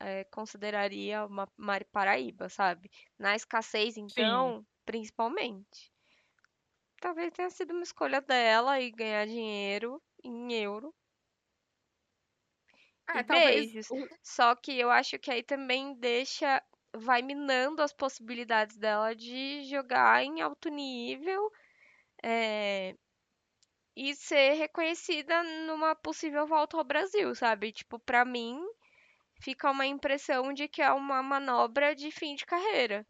é, consideraria uma Mari Paraíba, sabe? Na escassez, então, Sim. principalmente. Talvez tenha sido uma escolha dela e ganhar dinheiro em euro. É, e beijos. Talvez... Só que eu acho que aí também deixa. Vai minando as possibilidades dela de jogar em alto nível. É, e ser reconhecida numa possível volta ao Brasil, sabe? Tipo, pra mim, fica uma impressão de que é uma manobra de fim de carreira.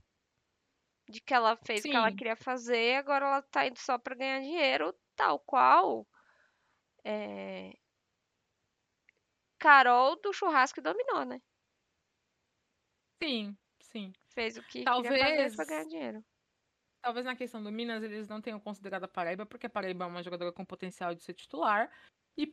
De que ela fez Sim. o que ela queria fazer, agora ela tá indo só pra ganhar dinheiro, tal qual. É... Carol do churrasco e dominou, né? Sim, sim. Fez o que Talvez... queria fazer pra ganhar dinheiro. Talvez na questão do Minas eles não tenham considerado a Paraíba, porque a Paraíba é uma jogadora com potencial de ser titular. E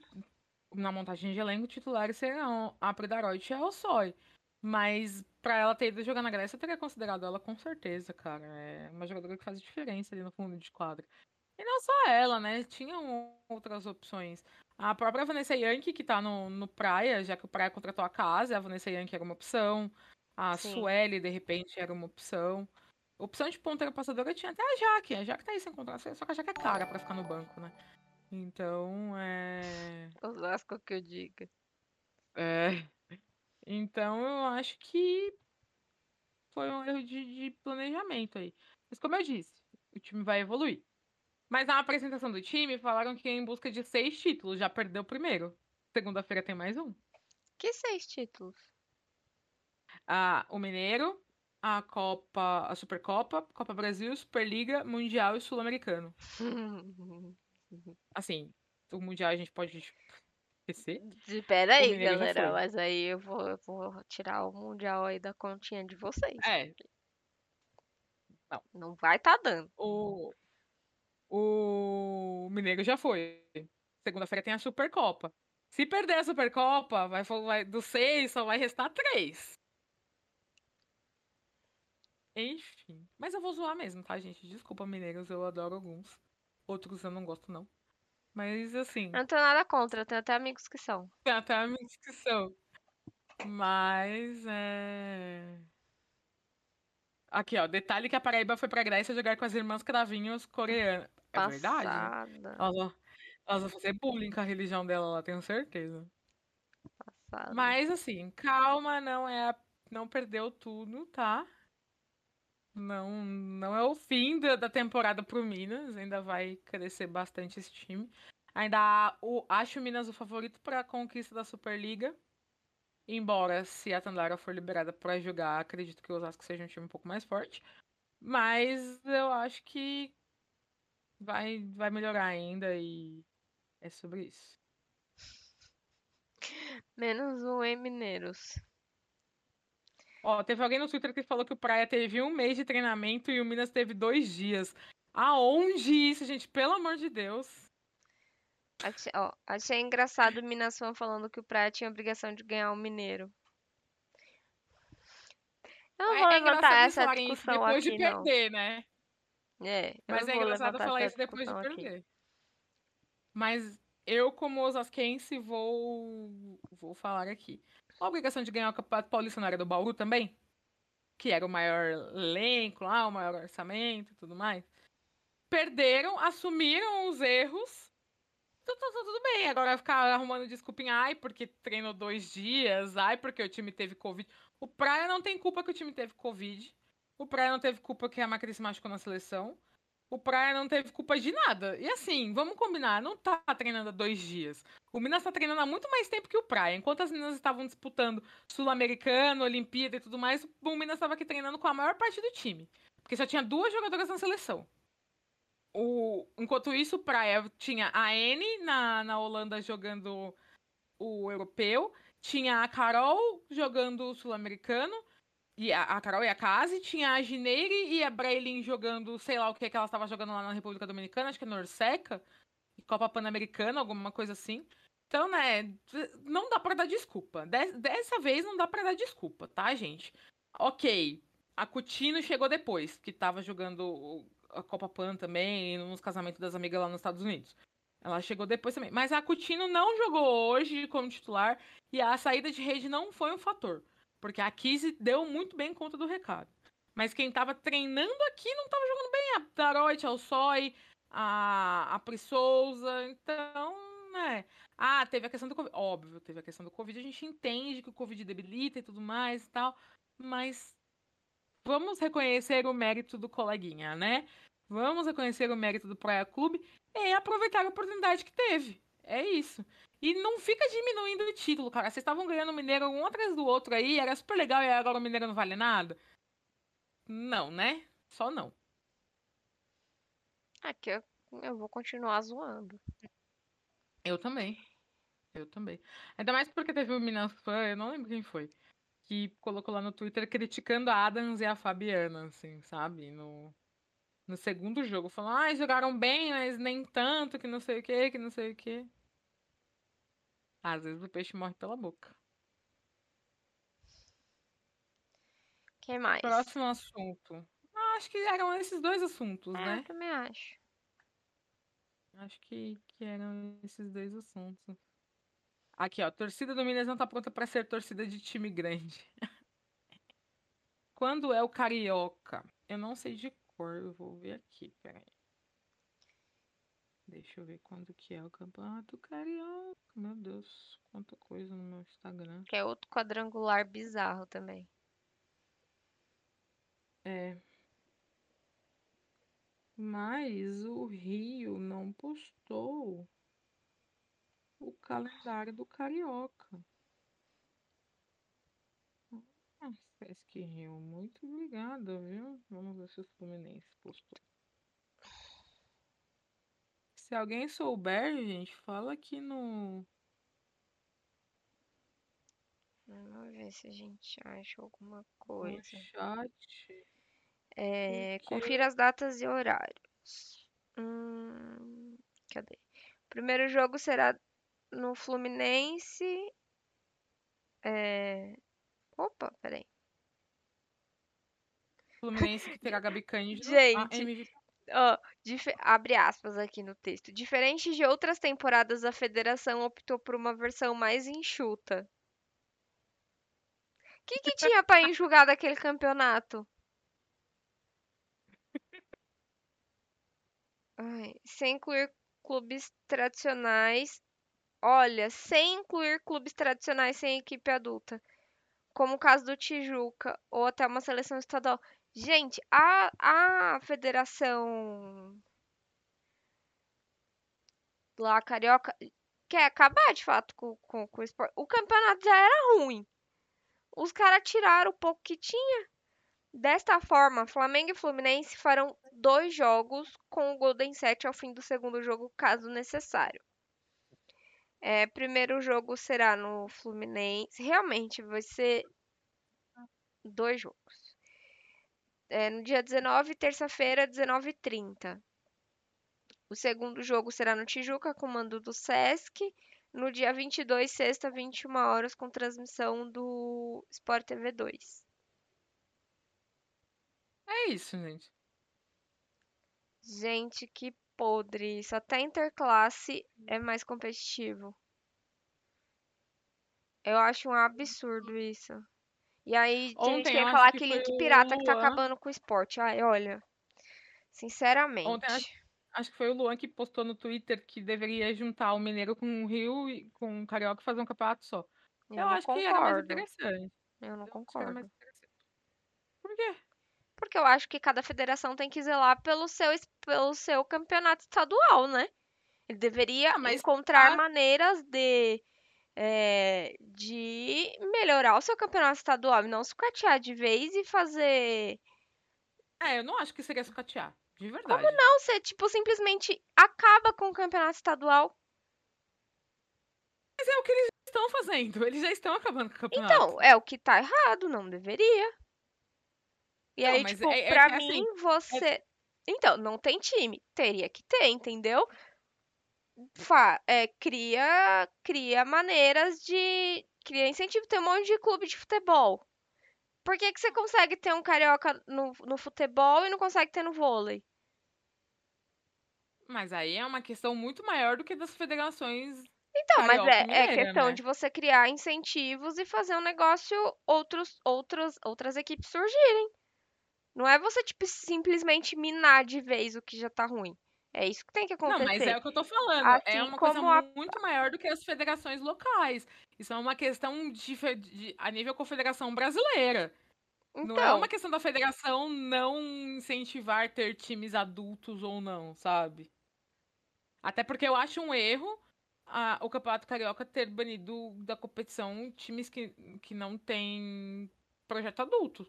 na montagem de elenco, titulares serão a Predaroit e a Rossoi. Mas para ela ter ido jogar na Grécia, eu teria considerado ela com certeza, cara. É uma jogadora que faz diferença ali no fundo de quadra. E não só ela, né? Tinham outras opções. A própria Vanessa Yankee, que tá no, no Praia, já que o Praia contratou a casa, a Vanessa Yankee era uma opção. A Sim. Sueli, de repente, era uma opção. Opção de ponteira passadora tinha até a Jaque. A Jaque tá aí sem contrato, só que a Jaque é cara pra ficar no banco, né? Então, é. Osasco que eu diga. É. Então, eu acho que foi um erro de, de, planejamento aí. Mas, como eu disse, o time vai evoluir. Mas na apresentação do time, falaram que é em busca de seis títulos. Já perdeu o primeiro. Segunda-feira tem mais um. Que seis títulos? Ah, o Mineiro, a Copa, a Supercopa, Copa Brasil, Superliga, Mundial e Sul-Americano. assim, o Mundial a gente pode esquecer. Espera aí, galera, mas aí eu vou, eu vou tirar o Mundial aí da continha de vocês. É. Não. Não vai tá dando. O, o Mineiro já foi. Segunda-feira tem a Supercopa. Se perder a Supercopa, vai, vai, do seis só vai restar três. Enfim. Mas eu vou zoar mesmo, tá, gente? Desculpa, mineiros, eu adoro alguns. Outros eu não gosto, não. Mas, assim, Eu não tenho nada contra, eu tenho até amigos que são. tem até amigos que são. Mas, é... Aqui, ó. Detalhe que a Paraíba foi pra Grécia jogar com as irmãs cravinhos coreanas. É verdade? Passada. Elas vão, elas vão fazer bullying com a religião dela lá, tenho certeza. Passada. Mas, assim, calma, não é... Não perdeu tudo, tá? Não, não é o fim da, da temporada pro Minas, ainda vai crescer bastante esse time. Ainda o, acho o Minas o favorito para a conquista da Superliga. Embora, se a Tandara for liberada para jogar, acredito que o Osasco seja um time um pouco mais forte. Mas eu acho que vai, vai melhorar ainda e é sobre isso. Menos um em Mineiros. Ó, teve alguém no Twitter que falou que o Praia teve um mês de treinamento e o Minas teve dois dias. Aonde isso, gente? Pelo amor de Deus. Achei, ó, achei engraçado o Minas Fan falando que o Praia tinha obrigação de ganhar o Mineiro. Eu não É- vou é levantar essa discussão depois aqui, de não. perder, né? É, eu Mas não é vou engraçado falar isso depois de discussão aqui. perder. Mas eu, como osasquense, vou, vou falar aqui. A obrigação de ganhar o Campeonato Paulista não era do Bauru também? Que era o maior elenco lá, o maior orçamento e tudo mais. Perderam, assumiram os erros. Tá, tá- tá tudo bem. Agora ficar arrumando desculpinha, ai, porque treinou dois dias, ai, porque o time teve Covid. O Praia não tem culpa que o time teve Covid. O Praia não teve culpa que a Macri se machucou na seleção. O Praia não teve culpa de nada. E assim, vamos combinar, não tá treinando há dois dias. O Minas tá treinando há muito mais tempo que o Praia. Enquanto as meninas estavam disputando Sul-Americano, Olimpíada e tudo mais, o Minas estava aqui treinando com a maior parte do time. Porque só tinha duas jogadoras na seleção. O... Enquanto isso, o Praia tinha a N na, na Holanda jogando o europeu, tinha a Carol jogando o sul-americano, e a, a Carol e a Kazi, tinha a Gineire e a Brailin jogando, sei lá o que que ela estava jogando lá na República Dominicana, acho que é Norseca, Copa Pan-Americana, alguma coisa assim. Então, né, não dá pra dar desculpa. Des- dessa vez não dá pra dar desculpa, tá, gente? Ok, a Coutinho chegou depois, que tava jogando a Copa Pan também, nos casamentos das amigas lá nos Estados Unidos. Ela chegou depois também. Mas a Coutinho não jogou hoje como titular e a saída de rede não foi um fator. Porque a Kizzy deu muito bem conta do recado. Mas quem tava treinando aqui não tava jogando bem. A Taroit, a Alçói, a, a Pri Souza. Então, né. Ah, teve a questão do Covid. Óbvio, teve a questão do Covid. A gente entende que o Covid debilita e tudo mais e tal. Mas vamos reconhecer o mérito do coleguinha, né? Vamos reconhecer o mérito do Praia Clube e aproveitar a oportunidade que teve. É isso. E não fica diminuindo o título, cara. Vocês estavam ganhando o Mineiro um atrás do outro aí, era super legal e agora o Mineiro não vale nada? Não, né? Só não. Aqui eu, eu vou continuar zoando. Eu também. Eu também. Ainda mais porque teve o Minas Fã, eu não lembro quem foi, que colocou lá no Twitter criticando a Adams e a Fabiana, assim, sabe? No, no segundo jogo, falando, ah, jogaram bem, mas nem tanto, que não sei o que, que não sei o que. Às vezes o peixe morre pela boca. Quem mais? Próximo assunto. Ah, acho que eram esses dois assuntos, É, eu né? também acho. Acho que, que eram esses dois assuntos. Aqui, ó. Torcida do Minas não tá pronta pra ser torcida de time grande. Quando é o Carioca? Eu não sei de cor, eu vou ver aqui, peraí. Deixa eu ver quando que é o Campeonato Carioca. Meu Deus, quanta coisa no meu Instagram. Que é outro quadrangular bizarro também. É. Mas o Rio não postou o calendário do Carioca. Ah, Sesc Rio, muito obrigada, viu? Vamos ver se o Fluminense postou. Se alguém souber, gente, fala aqui no. Vamos ver se a gente acha alguma no coisa. chat. É, confira as datas e horários. Hum, cadê? O primeiro jogo será no Fluminense. É... Opa, peraí. Fluminense que terá Gabi Cândido Gente. Ó, abre aspas aqui no texto. Diferente de outras temporadas, a federação optou por uma versão mais enxuta. O que que tinha pra enxugar daquele campeonato? Ai, sem incluir clubes tradicionais. Olha, sem incluir clubes tradicionais sem equipe adulta, como o caso do Tijuca, ou até uma seleção estadual. Gente, a, a federação lá carioca quer acabar de fato com, com, com o esporte. O campeonato já era ruim. Os caras tiraram o pouco que tinha. Desta forma, Flamengo e Fluminense farão dois jogos com o Golden Sete ao fim do segundo jogo, caso necessário. É, primeiro jogo será no Fluminense. Realmente vai ser dois jogos. É, no dia 19, terça-feira, 19h30. O segundo jogo será no Tijuca, comando do Sesc. No dia 22, sexta, 21 horas, com transmissão do Sport TV 2. É isso, gente. Gente, que podre isso. Até interclasse é mais competitivo. Eu acho um absurdo isso. E aí, tem gente Ontem que eu ia acho falar que que pirata que tá acabando com o esporte. Ai, olha. Ontem Sinceramente. acho, acho que foi o Luan que postou no Twitter que deveria juntar o Mineiro com o Rio e com o Carioca e fazer um campeonato só. Eu Eu acho que era mais concordo. interessante. Eu não Eu concordo. Por quê? Porque eu acho que cada federação tem que zelar pelo seu, pelo seu campeonato estadual, né? Ele deveria Ah, encontrar tá- maneiras de, é, de melhorar o seu campeonato estadual e não sucatear de vez e fazer. É, eu não acho que seria sucatear. De verdade. Não, você, tipo, simplesmente acaba com o campeonato estadual. Mas é o que eles estão fazendo. Eles já estão acabando com o campeonato. Então, é o que tá errado, não deveria. E Não, aí, tipo, é- é pra que, assim, mim, você. Então, não tem time. Teria que ter, entendeu? Fa é, cria, cria maneiras de. Cria incentivo. Tem um monte de clube de futebol. Por que que você consegue ter um carioca no, no futebol e não consegue ter no vôlei? Mas aí é uma questão muito maior do que das federações. Então, mas é, é questão né? de você criar incentivos e fazer um negócio, outros, outros, outras equipes surgirem. Não é você, tipo, simplesmente minar de vez o que já tá ruim. É isso que tem que Não, mas acontecer. é o que eu tô falando. é Assim uma coisa a- muito maior do que as federações locais. Isso é uma questão de, de- a nível confederação brasileira. Não é Então, uma questão da federação não incentivar ter times adultos ou não, sabe? Até porque eu acho um erro a- o Campeonato Carioca ter banido da competição times que, que não têm projeto adulto.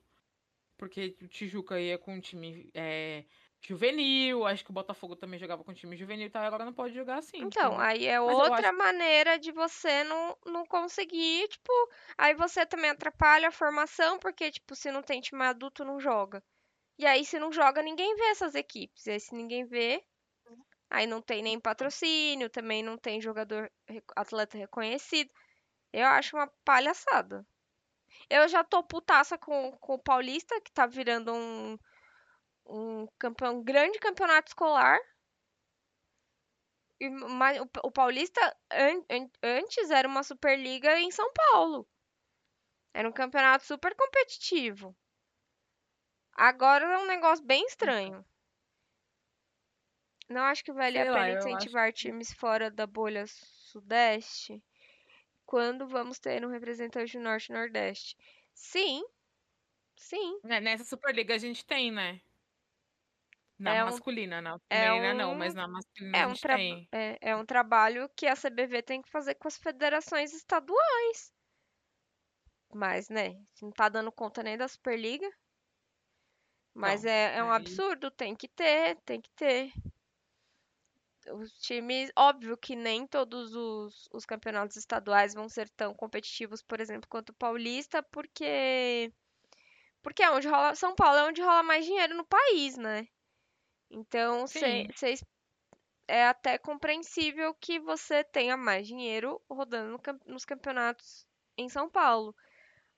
Porque o Tijuca ia com um time é, juvenil, acho que o Botafogo também jogava com time juvenil e tal, e agora não pode jogar assim. então, entendeu? aí é outra acho- maneira de você não, não conseguir, tipo, aí você também atrapalha a formação, porque, tipo, se não tem time adulto, não joga. E aí, se não joga, ninguém vê essas equipes. E aí, se ninguém vê, aí não tem nem patrocínio, também não tem jogador, atleta reconhecido. Eu acho uma palhaçada. Eu já tô putaça com, com o Paulista, que tá virando um, um campeão, um grande campeonato escolar. E, mas o, o Paulista an- an- antes era uma Superliga em São Paulo. Era um campeonato super competitivo. Agora é um negócio bem estranho. Não acho que vale a Sei lá, pena acho incentivar times fora da bolha sudeste quando vamos ter um representante do norte e nordeste. Sim, sim. Né, Nessa Superliga a gente tem, né? Na É um- masculina, na é feminina não, mas um- na masculina É um, tem. é, é um trabalho que a CBV tem que fazer com as federações estaduais. Mas, né, não tá dando conta nem da Superliga. Mas Então, é, é um aí- absurdo, tem que ter, tem que ter. Os times, óbvio que nem todos os, os campeonatos estaduais vão ser tão competitivos, por exemplo, quanto o Paulista, porque porque é onde rola, São Paulo é onde rola mais dinheiro no país, né? Então, cê- Sim. cês- é até compreensível que você tenha mais dinheiro rodando no nos campeonatos em São Paulo,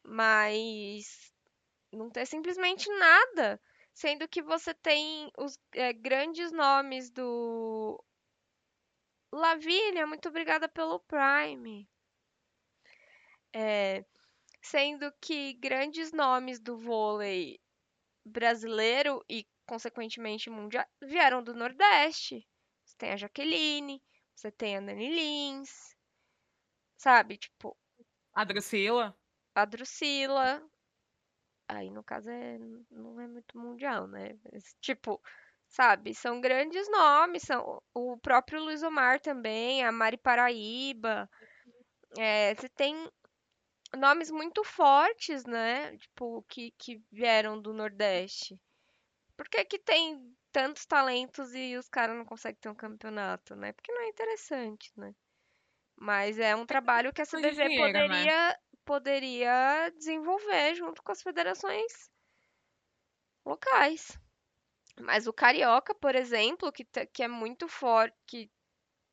mas não ter simplesmente nada. Sendo que você tem os é, grandes nomes do. Lavínia, muito obrigada pelo Prime. É, sendo que grandes nomes do vôlei brasileiro e, consequentemente, mundial vieram do Nordeste. Você tem a Jaqueline, você tem a Nani Lins, sabe? Tipo, A Drusila. a Drusila. Aí, no caso, é, não é muito mundial, né? Mas, tipo, sabe? São grandes nomes. São o próprio Luiz Omar também, a Mari Paraíba. É, você tem nomes muito fortes, né? Tipo, que, que vieram do Nordeste. Por que que tem tantos talentos e os caras não conseguem ter um campeonato, né? Porque não é interessante, né? Mas é um trabalho que a CBV dinheiro, né? poderia, poderia desenvolver junto com as federações locais. Mas o Carioca, por exemplo, que, que é muito forte, que,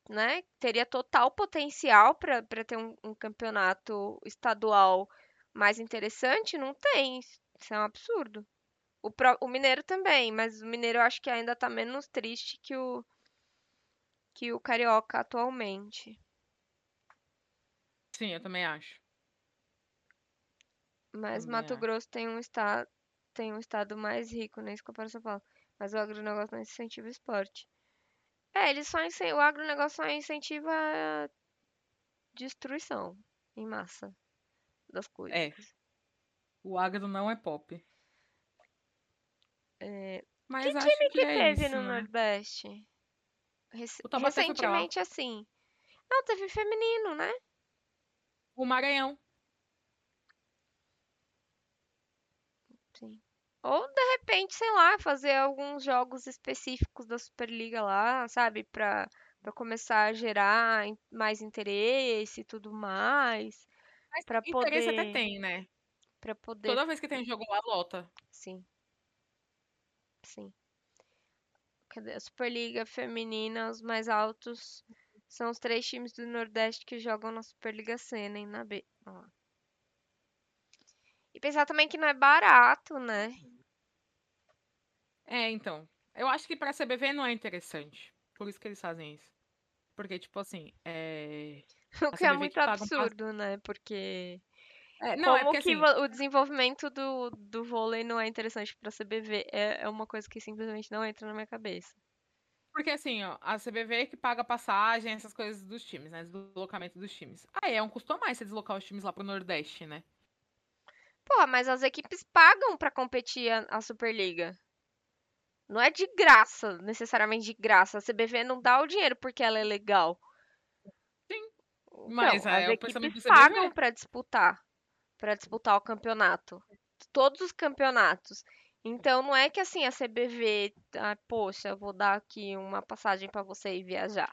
né, teria total potencial para ter um, um campeonato estadual mais interessante, não tem. Isso é um absurdo. O, pró- o Mineiro também, mas o Mineiro eu acho que ainda tá menos triste que o, que o Carioca atualmente. Sim, eu também acho. Mas Também Mato acho. Grosso tem um estado, tem um estado mais rico, nem se compara a São Paulo. Mas o agronegócio não incentiva o esporte. É, ele só o agronegócio só incentiva a destruição em massa das coisas. É, o agro não é pop. É, Mas que time que que é teve isso, no né? Nordeste? Rec- O Taubaté recentemente, assim. Não, teve feminino, né? O Maranhão. Sim. Ou de repente, sei lá, fazer alguns jogos específicos da Superliga lá, sabe? Pra, pra começar a gerar mais interesse e tudo mais. Mas Pra interesse até poder. tem, né? Pra poder. Toda vez que tem jogo lá, lota. Sim, sim. Cadê? A Superliga Feminina, os mais altos são os três times do Nordeste que jogam na Superliga C, nem na B. Ó. E pensar também que não é barato, né? É, então. Eu acho que pra CBV não é interessante. Por isso que eles fazem isso. Porque, tipo assim, é. O que é muito paga um absurdo, né? Porque É, não, é como porque que assim. o desenvolvimento do, do vôlei não é interessante pra CBV? É, é uma coisa que simplesmente não entra na minha cabeça. Porque assim, ó, a CBV que paga passagem, essas coisas dos times, né? Deslocamento dos times. Aí é um custo a mais você deslocar os times lá pro Nordeste, né? Porra, mas as equipes pagam pra competir a, a Superliga. Não é de graça, necessariamente de graça. A CBV não dá o dinheiro porque ela é legal. Sim. Então, Mas as é o pensamento equipes pagam pra disputar, Pra disputar o campeonato. Todos os campeonatos. Então não é que assim a CBV, ah, poxa, vou dar aqui uma passagem pra você ir viajar.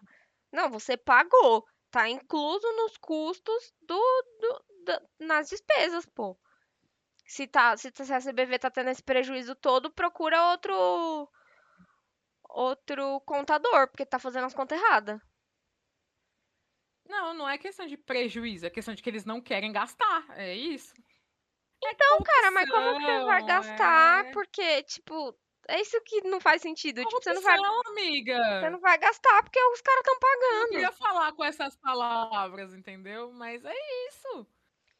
Não, você pagou. Tá incluso nos custos do, do- da- nas despesas, pô. Se tá, se a CBV tá tendo esse prejuízo todo, procura outro outro contador, porque tá fazendo as contas erradas. Não, não é questão de prejuízo, é questão de que eles não querem gastar. É isso. Então, cara, mas como que você vai Corrupção, gastar? é. Porque, tipo, é isso que não faz sentido. Tipo, você não vai, Corrupção, você amiga. não vai gastar porque os caras estão Eu não pagando. queria falar com essas palavras, entendeu? Mas é isso.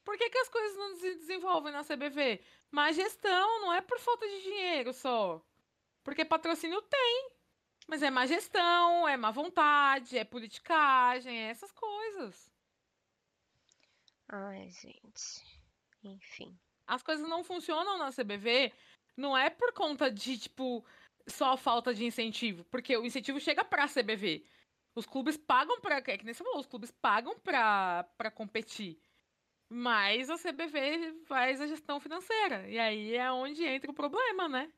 Por que, que as coisas não se desenvolvem na CBV? Má gestão, não é por falta de dinheiro só. Porque patrocínio tem. Mas é má gestão, é má vontade, é politicagem, é essas coisas. Ai, gente. Enfim. As coisas não funcionam na CBV, não é por conta de, tipo, só falta de incentivo. Porque o incentivo chega pra CBV. Os clubes pagam pra. É que nem você falou, os clubes pagam pra, pra competir. Mas a CBV faz a gestão financeira. E aí é onde entra o problema, né?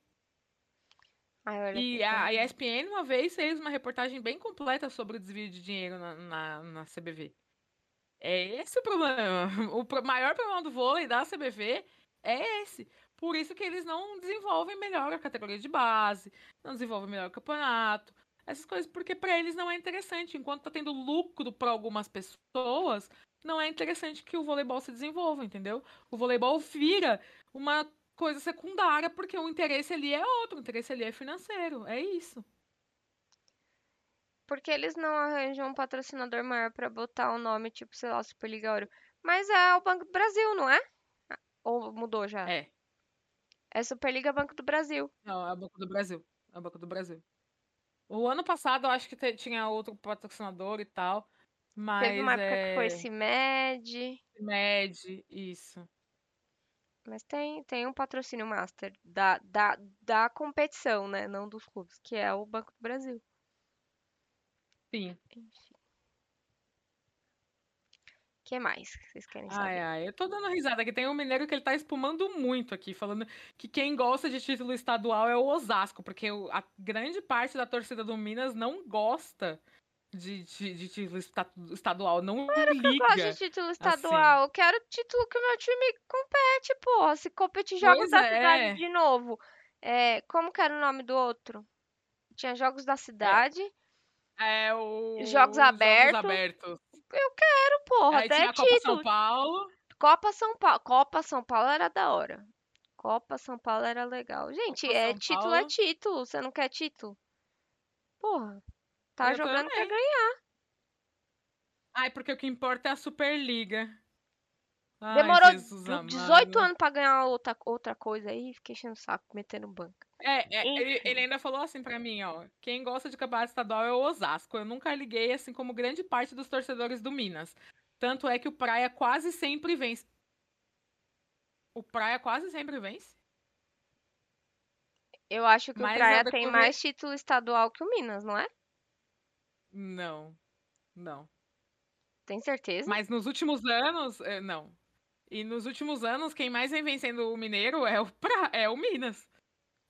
Ai, E a a ESPN uma vez fez uma reportagem bem completa sobre o desvio de dinheiro na, na, na CBV. É esse o problema. O pro- maior problema do vôlei da CBV é esse. Por isso que eles não desenvolvem melhor a categoria de base, não desenvolvem melhor o campeonato, essas coisas, porque para eles não é interessante. Enquanto tá tendo lucro para algumas pessoas, não é interessante que o voleibol se desenvolva, entendeu? O voleibol vira uma coisa secundária, porque o interesse ali é outro, o interesse ali é financeiro, é isso. Porque eles não arranjam um patrocinador maior pra botar o nome, tipo, sei lá, Superliga Ouro. Mas é o Banco do Brasil, não é? Ou mudou já? É. É Superliga Banco do Brasil. Não, é o Banco do Brasil. É o Banco do Brasil. O ano passado eu acho que tinha outro patrocinador e tal, mas Teve uma época que foi é CIMED, Med, isso. Mas tem, tem um patrocínio master da, da, da competição, né? Não dos clubes, que é o Banco do Brasil. Sim. Enfim. O que mais que vocês querem Ai, saber? ai, eu tô dando risada aqui. Tem um mineiro que ele tá espumando muito aqui, falando que quem gosta de título estadual é o Osasco, porque a grande parte da torcida do Minas não gosta de, de, de título esta- estadual, não Eu gosto de liga. título assim. estadual. Eu quero título que o meu time compete, porra. Se competir Jogos Pois da é. Cidade de novo. É, como que era o nome do outro? Tinha Jogos da Cidade. É o Jogos abertos. abertos. Quero, porra. Aí até tinha a Copa São título. Paulo. Copa São Paulo. Copa São Paulo era da hora. Copa São Paulo era legal. Gente, Copa é São título é Paulo. título. Você não quer título? Porra. Tá Eu jogando também. ganhar. Ai, porque o que importa é a Superliga. Ai, Demorou Jesus do- 18 amado. anos pra ganhar outra, outra coisa aí. Fiquei enchendo o saco, metendo banca. É, é, ele, ele ainda falou assim pra mim, ó. Quem gosta de campeonato estadual é o Osasco. Eu nunca liguei, assim como grande parte dos torcedores do Minas. Tanto é que o Praia quase sempre vence. O Praia quase sempre vence? Eu acho que o Mas Praia ao tem mais título estadual que o Minas, não é? Não. Não. Tem certeza? Mas nos últimos anos, é, não. E nos últimos anos, quem mais vem vencendo o Mineiro é o, pra... é o Minas.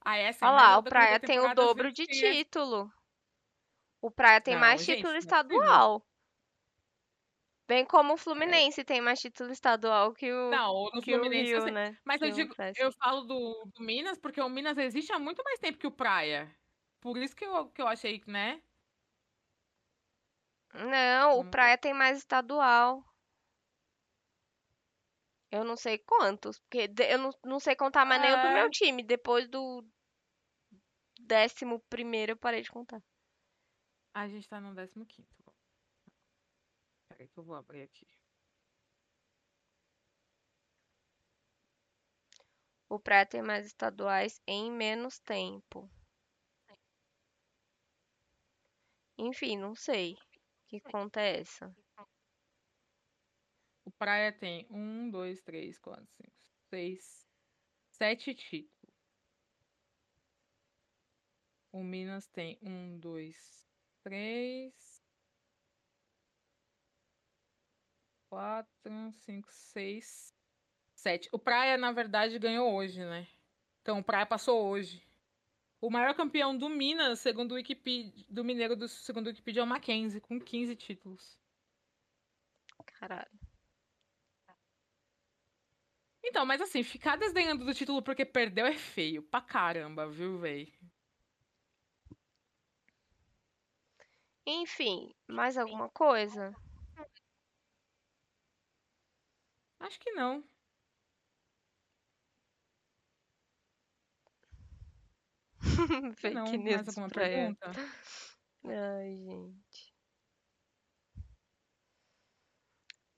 Ah, essa Olha mas lá, o Praia tem o dobro de título. O Praia tem Não, mais gente, título é estadual. Bem como o Fluminense tem mais título estadual que o, Não, o que o Fluminense eu Rio, né? Mas Que eu o digo, eu falo do, do Minas porque o Minas existe há muito mais tempo que o Praia. Por isso que eu, que eu achei, né? Não, o Hum. Praia tem mais estadual. Eu não sei quantos, porque de- eu não, não sei contar mais o do meu É. time. Depois do décimo primeiro eu parei de contar. A gente tá no 15º. Peraí que eu vou abrir aqui. O Praia tem mais estaduais em menos tempo. Enfim, não sei. Que conta é essa? O Praia tem um, dois, três, quatro, cinco, seis, sete títulos. O Minas tem um, dois, três, quatro, cinco, seis, sete. O Praia, na verdade, ganhou hoje, né? Então, o Praia passou hoje. O maior campeão do Minas, segundo o Wikipedia, do Mineiro, do, segundo o Wikipedia, é o Mackenzie, com 15 títulos. Caralho. Então, mas assim, ficar desdenhando do título porque perdeu é feio pra caramba, viu, véi? Enfim, mais alguma coisa? Acho que não. Fake não. Mais news alguma pra ela. pergunta? Ai, gente.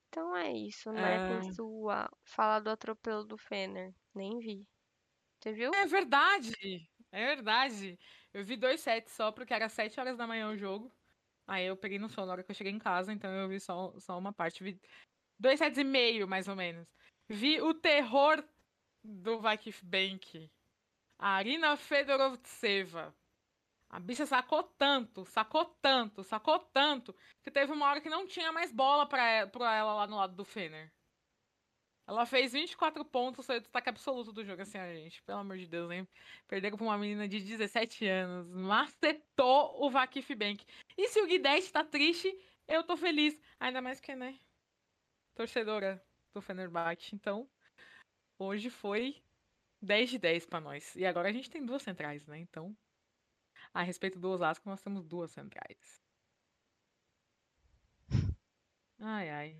Então é isso, né? Tem sua. Falar do atropelo do Fener. Nem vi. Você viu? É verdade! É verdade. Eu vi dois sets só, porque era sete horas da manhã o jogo. Aí eu peguei no sono na hora que eu cheguei em casa, então eu vi só, só uma parte. Vi dois sets e meio, mais ou menos. Vi o terror do Vakif Bank. A Arina Fedorovtseva. A bicha sacou tanto, sacou tanto, sacou tanto, que teve uma hora que não tinha mais bola pra ela, ela lá no lado do Fener. Ela fez 24 pontos, foi o destaque absoluto do jogo, assim, a gente. Pelo amor de Deus, hein? Perderam pra uma menina de 17 anos. Macetou o Vakif Bank. E se o Guidetti tá triste, eu tô feliz. Ainda mais que, né? Torcedora do Fenerbahçe. Então, hoje foi 10 de 10 pra nós. E agora a gente tem duas centrais, né? Então, a respeito do Osasco, nós temos duas centrais. Ai, ai.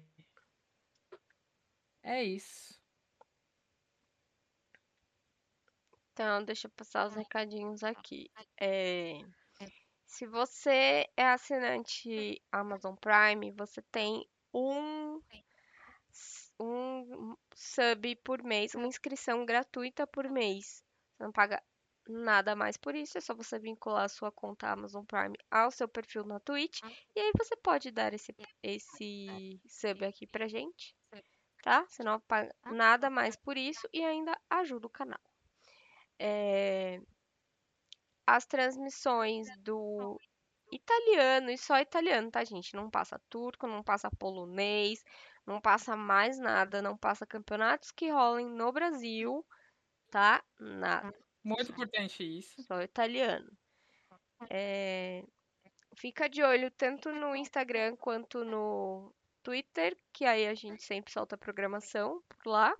É isso. Então, deixa eu passar os recadinhos aqui. É, se você é assinante Amazon Prime, você tem um, um sub por mês, uma inscrição gratuita por mês. Você não paga nada mais por isso, é só você vincular a sua conta Amazon Prime ao seu perfil na Twitch. E aí você pode dar esse, esse sub aqui pra gente, tá? Você não paga nada mais por isso e ainda ajuda o canal. É, as transmissões do italiano e só italiano, tá, gente? Não passa turco, não passa polonês, não passa mais nada, não passa campeonatos que rolem no Brasil, tá? Nada. Muito importante isso. Só italiano. É, fica de olho tanto no Instagram quanto no Twitter, que aí a gente sempre solta a programação por lá.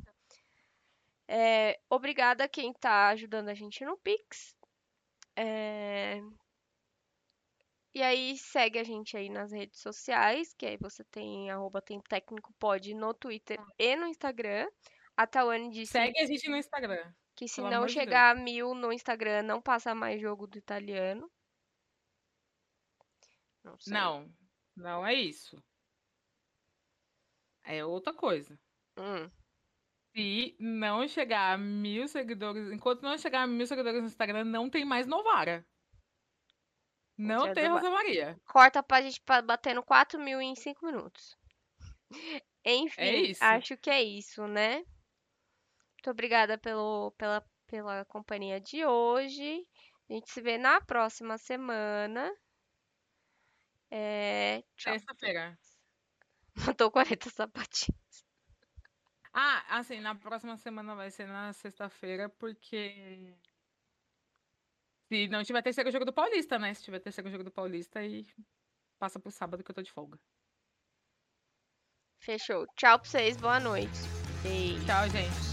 É, obrigada a quem tá ajudando a gente no Pix. É, e aí segue a gente aí nas redes sociais, que aí você tem arroba tem técnico pod no Twitter e no Instagram. A Tawane disse Segue a gente no Instagram. que se pelo não chegar a mil no Instagram, não passa mais jogo do italiano. Não sei. Não, não é isso. É outra coisa. Hum, Se não chegar a mil seguidores, enquanto não chegar a mil seguidores no Instagram, não tem mais Novara. Não tem Rosa Maria. Corta pra gente no 4 mil em 5 minutos. Enfim, isso. acho que é isso, né? Muito obrigada pelo, pela, pela companhia de hoje. A gente se vê na próxima semana. É, tchau. Terça-feira. Matou 40 sapatinhos. Ah, assim, na próxima semana vai ser na sexta-feira, porque. Se não tiver terceiro jogo do Paulista, né? Se tiver terceiro jogo do Paulista, aí passa pro sábado que eu tô de folga. Fechou. Tchau pra vocês. Boa noite. Beijo. Tchau, gente.